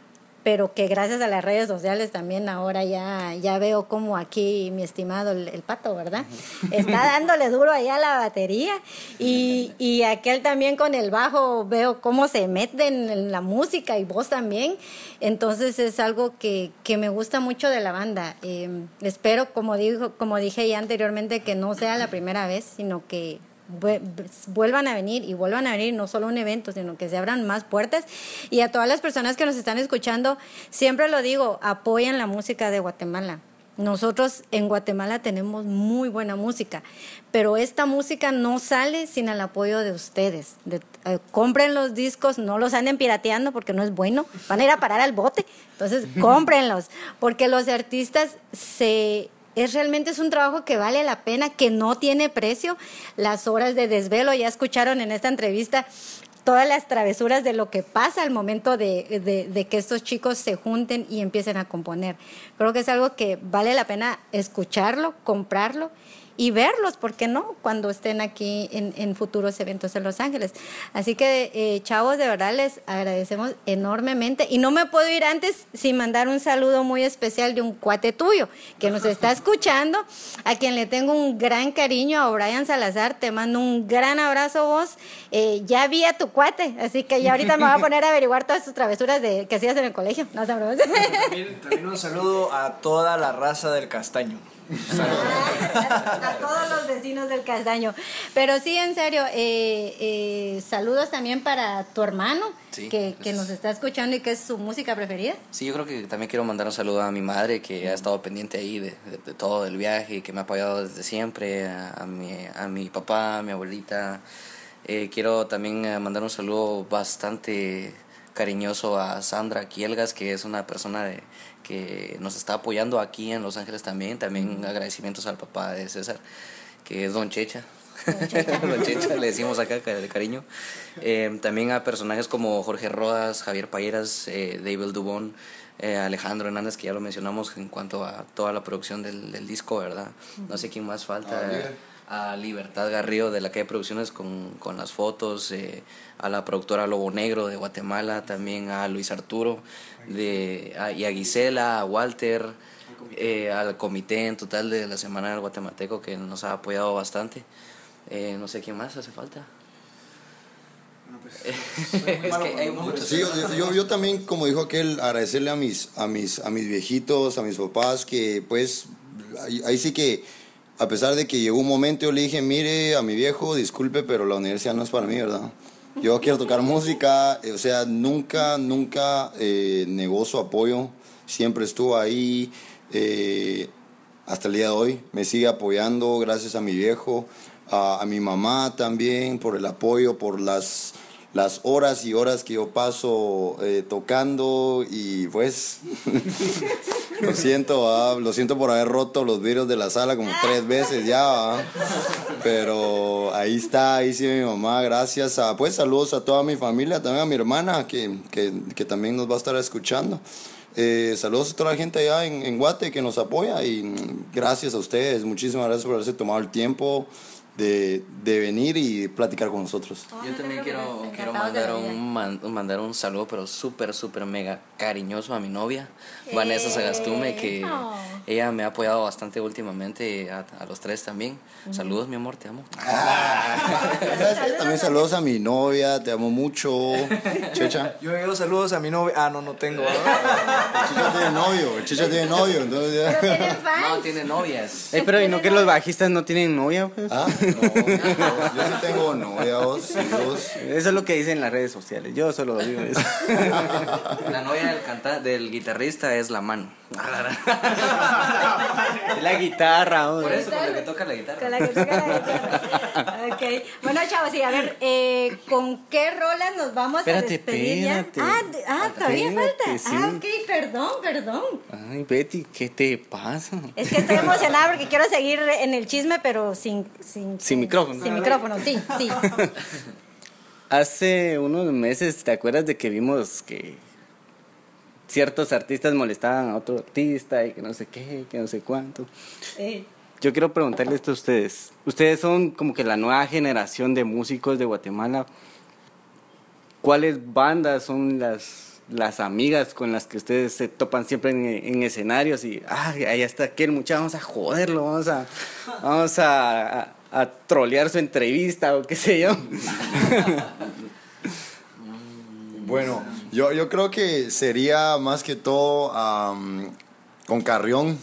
pero que gracias a las redes sociales también ahora ya, ya veo como aquí mi estimado el, el pato, ¿verdad? Está dándole duro allá a la batería y, y, aquel también con el bajo veo cómo se meten en la música y vos también. Entonces es algo que, que me gusta mucho de la banda. Eh, espero, como, dijo, como dije ya anteriormente, que no sea la primera vez, sino que vuelvan a venir y vuelvan a venir no solo un evento, sino que se abran más puertas. Y a todas las personas que nos están escuchando, siempre lo digo, apoyen la música de Guatemala. Nosotros en Guatemala tenemos muy buena música, pero esta música no sale sin el apoyo de ustedes. De, eh, compren los discos, no los anden pirateando porque no es bueno, van a ir a parar al bote. Entonces, cómprenlos, porque los artistas se es realmente es un trabajo que vale la pena, que no tiene precio. Las horas de desvelo, ya escucharon en esta entrevista todas las travesuras de lo que pasa al momento de, de, de, que estos chicos se junten y empiecen a componer. Creo que es algo que vale la pena escucharlo, comprarlo y verlos, ¿por qué no? Cuando estén aquí en, en futuros eventos en Los Ángeles. Así que, eh, chavos, de verdad les agradecemos enormemente. Y no me puedo ir antes sin mandar un saludo muy especial de un cuate tuyo que nos está escuchando, a quien le tengo un gran cariño, a Brian Salazar. Te mando un gran abrazo vos. Eh, ya vi a tu cuate, así que ya ahorita me voy a poner a averiguar todas tus travesuras de, que hacías en el colegio. No, también, también un saludo a toda la raza del castaño. A todos los vecinos del Castaño. Pero sí, en serio, eh, eh, saludos también para tu hermano, que, que, nos está escuchando y que es su música preferida. Sí, yo creo que también quiero mandar un saludo a mi madre, que ha estado pendiente ahí de, de, todo el viaje, que me ha apoyado desde siempre, a, mi, a mi papá, a mi abuelita. Eh, quiero también mandar un saludo bastante cariñoso a Sandra Kielgas, que es una persona de, que nos está apoyando aquí en Los Ángeles también. También agradecimientos al papá de César, que es Don Checha. Don Checha, le decimos acá de cariño. Eh, también a personajes como Jorge Rodas, Javier Payeras, eh, David Dubón, eh, Alejandro Hernández, que ya lo mencionamos en cuanto a toda la producción del, del disco, ¿verdad? No sé quién más falta. A Libertad Garrido de la calle Producciones con, con las fotos, a la productora Lobo Negro de Guatemala, también a Luis Arturo de, y a Gisela, a Walter, eh, al comité en total de la Semana del Guatemalteco que nos ha apoyado bastante. Eh, no sé quién más hace falta. yo, yo, también, como dijo aquel, agradecerle a mis, a mis, a mis viejitos, a mis papás, que pues ahí, sí que, a pesar de que llegó un momento, yo le dije, mire, a mi viejo, disculpe, pero la universidad no es para mí, ¿verdad? Yo quiero tocar música, eh, o sea, nunca, nunca eh, negó su apoyo, siempre estuvo ahí, eh, hasta el día de hoy, me sigue apoyando, gracias a mi viejo, a, a mi mamá también, por el apoyo, por las las horas y horas que yo paso eh, tocando y pues lo siento, lo siento por haber roto los vidrios de la sala como tres veces ya, pero ahí está, ahí sí mi mamá, gracias a, pues saludos a toda mi familia, también a mi hermana que, que, también nos va a estar escuchando. Eh, saludos a toda la gente allá en, en Guate que nos apoya y gracias a ustedes, muchísimas gracias por haberse tomado el tiempo de, de, venir y platicar con nosotros. Yo también quiero, quiero mandar, un, mandar un saludo, pero súper, súper mega cariñoso a mi novia, Vanessa Sagastume, que ella me ha apoyado bastante últimamente, a, a los tres también. Saludos, mi amor, te amo. Ah. también saludos a mi novia, te amo mucho. Checha. Yo digo saludos a mi novia. Ah, no, no tengo. Checha tiene novio, Checha tiene novio, entonces No, tiene novias. Eh, pero ¿y no que los bajistas no tienen novia, pues? Ah. No, yo sí tengo novia, Eso es lo que dicen en las redes sociales. Yo solo digo eso. La novia del, canta del guitarrista es la mano. la guitarra, Por eso, con la que toca la guitarra. Con la que toca la guitarra. ok. Bueno, chavos, sí, a ver, eh, ¿con qué rolas nos vamos a despedir espérate. Ah, ah todavía falta. Ah, ok, perdón, perdón. Ay, Betty, ¿qué te pasa? Es que estoy emocionada porque quiero seguir en el chisme, pero sin... Sin, sin micrófono. Sin micrófono, sí, sí. Hace unos meses, ¿te acuerdas de que vimos que ciertos artistas molestaban a otro artista y que no sé qué, que no sé cuánto. Yo quiero preguntarles esto a ustedes. Ustedes son como que la nueva generación de músicos de Guatemala. ¿Cuáles bandas son las, las amigas con las que ustedes se topan siempre en, escenarios y, ay, ahí está aquel muchacho, vamos a joderlo, vamos a, vamos a, a trolear su entrevista o qué sé yo? bueno, yo, yo creo que sería más que todo con Carrión.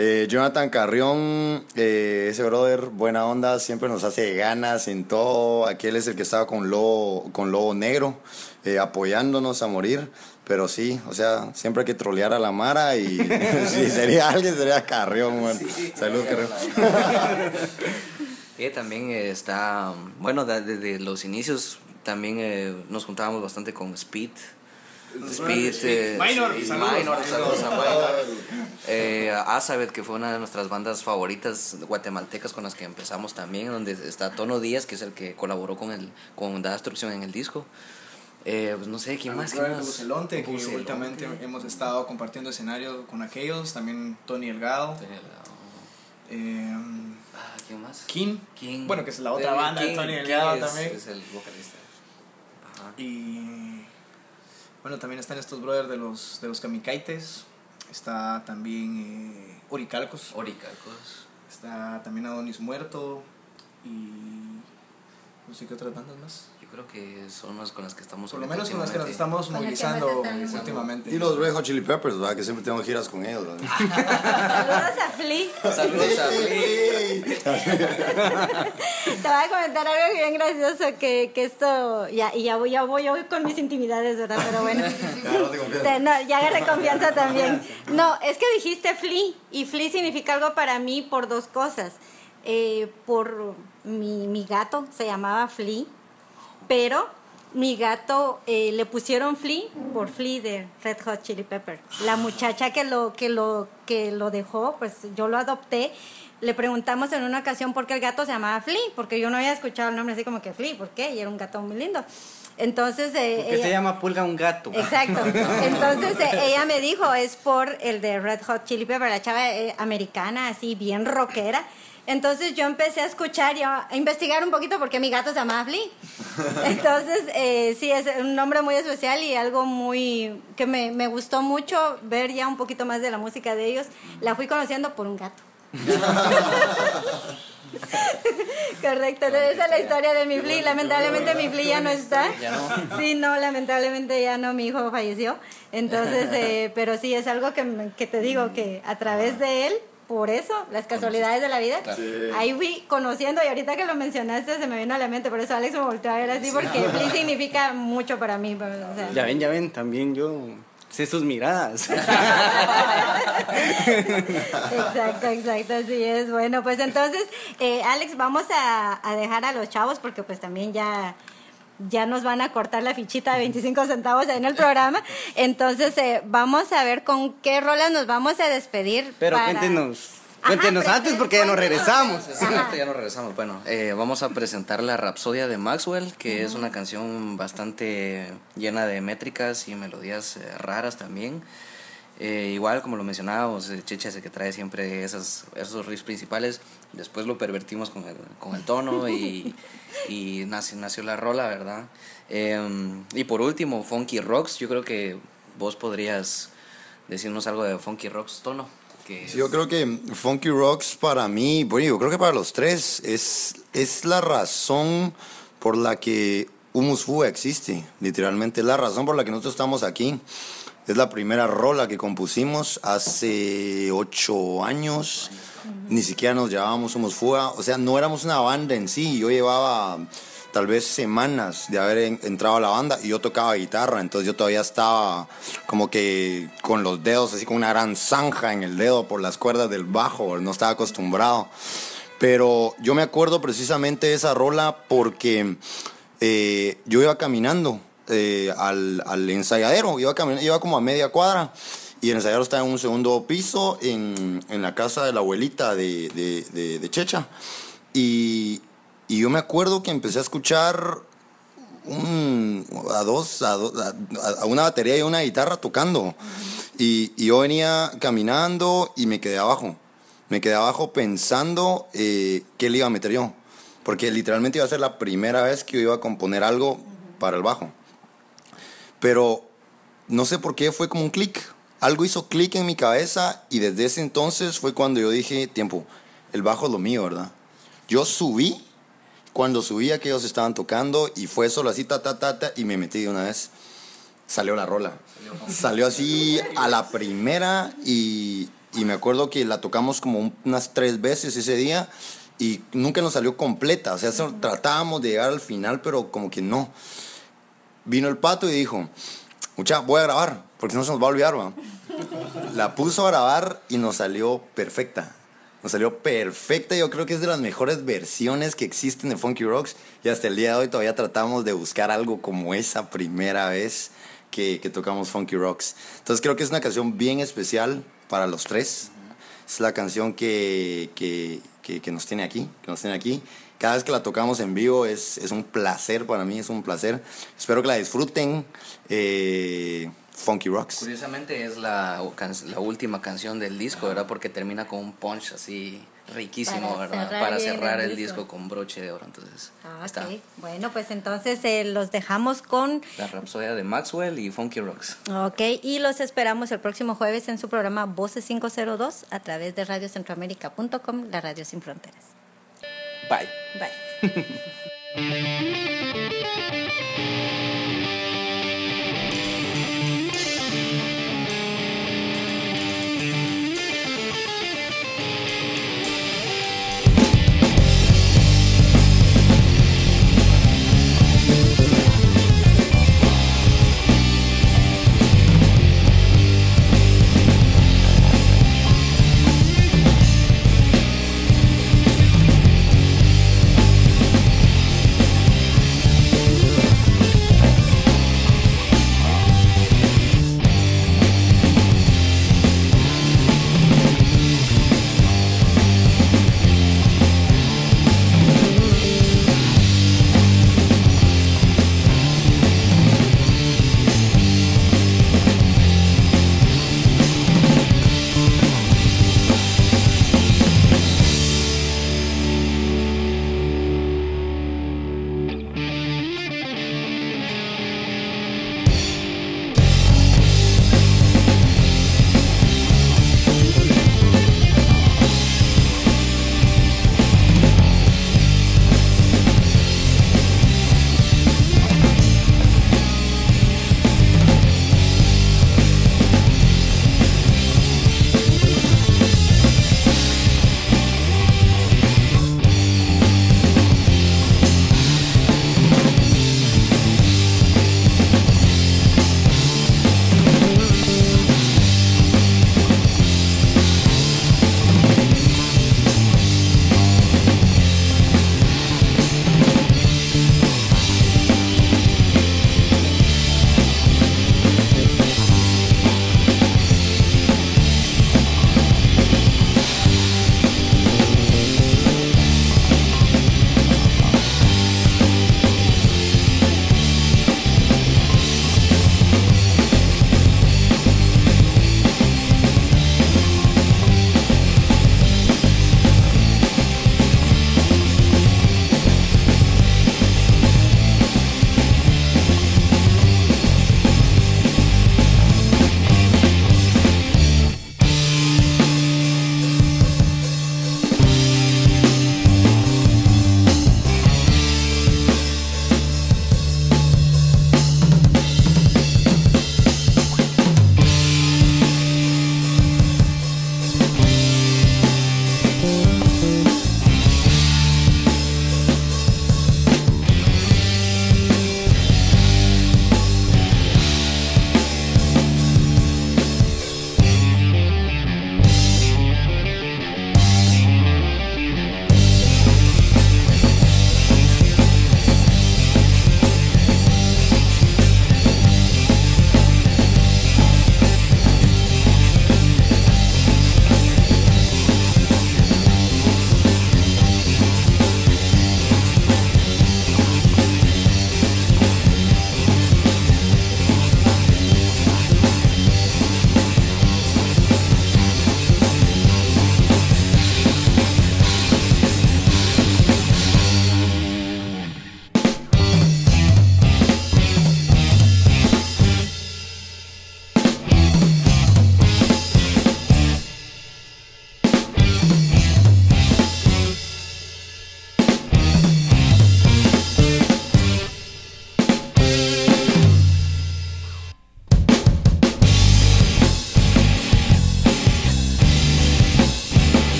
Eh, Jonathan Carrión, eh, ese brother, buena onda, siempre nos hace ganas en todo. Aquel es el que estaba con Lobo, con Lobo Negro, eh, apoyándonos a morir. Pero sí, o sea, siempre hay que trolear a la Mara y si sería alguien, sería Carrión, bueno. Salud, Carrión. Y también está, bueno, desde los inicios también eh, nos juntábamos bastante con Speed. Speed, eh, Minor, Minor, saludos a Minor. Eh, Azabeth, que fue una de nuestras bandas favoritas guatemaltecas con las que empezamos también, donde está Tono Díaz, que es el que colaboró con el con Da Destrucción en el disco. Eh, pues no sé, ¿quién más? ¿quién más? Bucelonte, que últimamente hemos estado compartiendo escenario con aquellos, también Tony Elgado. Tony Elgado. Eh, Ah, ¿quién más? King. King. Bueno, que es la otra banda de Tony Delgado es- también. Es el vocalista. Ajá. Y bueno, también están estos brothers de los, de los Kamikaites. Está también eh, Oricalcos. Oricalcos. Está también Adonis Muerto. Y no sé qué otras bandas más. Creo que son las con las que estamos Por lo menos con las que nos estamos movilizando últimamente. Y los Red Hot Chili Peppers, ¿verdad? Que siempre tengo giras con ellos. ¿verdad? Saludos a Flea. Saludos a Flea. Te voy a comentar algo bien gracioso que, que esto, ya, y ya voy, ya voy yo con mis intimidades, ¿verdad? Pero bueno. Te- no, ya agarré confianza también. No, es que dijiste Flea, y Flea significa algo para mí por dos cosas. Eh, por mi, mi gato se llamaba Flea, pero mi gato eh, le pusieron Flea por Flea de Red Hot Chili Pepper. La muchacha que lo, que lo, que lo dejó, pues yo lo adopté. Le preguntamos en una ocasión por qué el gato se llamaba Flea, porque yo no había escuchado el nombre así como que Flea, ¿por qué? Y era un gato muy lindo. Entonces, eh, ¿Por qué se ella- llama pulga un gato? Exacto. Entonces eh, ella me dijo, es por el de Red Hot Chili Pepper, la chava eh, americana, así bien rockera. Entonces yo empecé a escuchar y a investigar un poquito porque mi gato se llamaba Flea. Entonces, eh, sí, es un nombre muy especial y algo muy que me, me gustó mucho ver ya un poquito más de la música de ellos. La fui conociendo por un gato. Correcto, esa es la historia de mi Flea. Lamentablemente mi Flea ya no está. Sí, no, lamentablemente ya no, mi hijo falleció. Entonces, eh, pero sí, es algo que, que te digo que a través de él, por eso, las casualidades de la vida, Claro. ahí fui conociendo y ahorita que lo mencionaste se me vino a la mente, por eso Alex me volteó a ver así, porque Flea significa mucho para mí. pues, o sea. Ya ven, ya ven, también yo sé sus miradas. Exacto, exacto, así es. Bueno, pues entonces, eh, Alex, vamos a, a dejar a los chavos porque pues también ya, ya nos van a cortar la fichita de 25 centavos ahí en el programa. Entonces, eh, vamos a ver con qué rolas nos vamos a despedir. Pero para- cuéntenos, antes porque ya nos regresamos. Ya nos regresamos. Bueno, eh, vamos a presentar la Rapsodia de Maxwell, que es una canción bastante llena de métricas y melodías eh, raras también. Eh, igual, como lo mencionábamos, eh, Cheche es el que trae siempre esas, esos riffs principales. Después lo pervertimos con el, con el tono y, y nació, nació la rola, ¿verdad? Eh, y por último, Funky Rocks. Yo creo que vos podrías decirnos algo de Funky Rocks tono. Que Sí, yo creo que Funky Rocks para mí, bueno, yo creo que para los tres es, es la razón por la que Humus Fuga existe, literalmente. Es la razón por la que nosotros estamos aquí. Es la primera rola que compusimos hace ocho años. Ni siquiera nos llamábamos Humus Fuga. O sea, no éramos una banda en sí. Yo llevaba tal vez semanas de haber en- entrado a la banda y yo tocaba guitarra, entonces yo todavía estaba como que con los dedos, así con una gran zanja en el dedo por las cuerdas del bajo, no estaba acostumbrado. Pero yo me acuerdo precisamente de esa rola porque eh, yo iba caminando eh, al, al ensayadero, iba, camin- iba como a media cuadra y el ensayadero estaba en un segundo piso en, en la casa de la abuelita de, de, de- de Checha. Y, y yo me acuerdo que empecé a escuchar un, a dos, a, do- a- a una batería y una guitarra tocando. Y, y yo venía caminando y me quedé abajo. Me quedé abajo pensando eh, qué le iba a meter yo. Porque literalmente iba a ser la primera vez que yo iba a componer algo para el bajo. Pero no sé por qué fue como un clic. Algo hizo clic en mi cabeza y desde ese entonces fue cuando yo dije, tiempo, el bajo es lo mío, ¿verdad? Yo subí cuando subía que ellos estaban tocando y fue solo así, ta, ta, ta, ta, y me metí de una vez. Salió la rola. Salió así a la primera y, y me acuerdo que la tocamos como un- unas tres veces ese día y nunca nos salió completa. O sea, tratábamos de llegar al final, pero como que no. Vino el pato y dijo, mucha, voy a grabar, porque no se nos va a olvidar, ¿va?". La puso a grabar y nos salió perfecta. Nos salió perfecta. Yo creo que es de las mejores versiones que existen de Funky Rocks. Y hasta el día de hoy todavía tratamos de buscar algo como esa primera vez que, que tocamos Funky Rocks. Entonces creo que es una canción bien especial para los tres. Es la canción que, que, que, que nos tiene aquí, que nos tiene aquí. Cada vez que la tocamos en vivo es, es un placer para mí, es un placer. Espero que la disfruten. Eh, Funky Rocks. Curiosamente es la, can- la última canción del disco, ¿verdad? Porque termina con un punch así riquísimo, Para ¿verdad? cerrar Para cerrar el el disco. disco con broche de oro. Entonces, Ah, está ok. Bueno, pues entonces eh, los dejamos con... la Rapsodia de Maxwell y Funky Rocks. Ok, y los esperamos el próximo jueves en su programa Voces 502 a través de radiocentroamérica.com, la radio sin fronteras. Bye. Bye.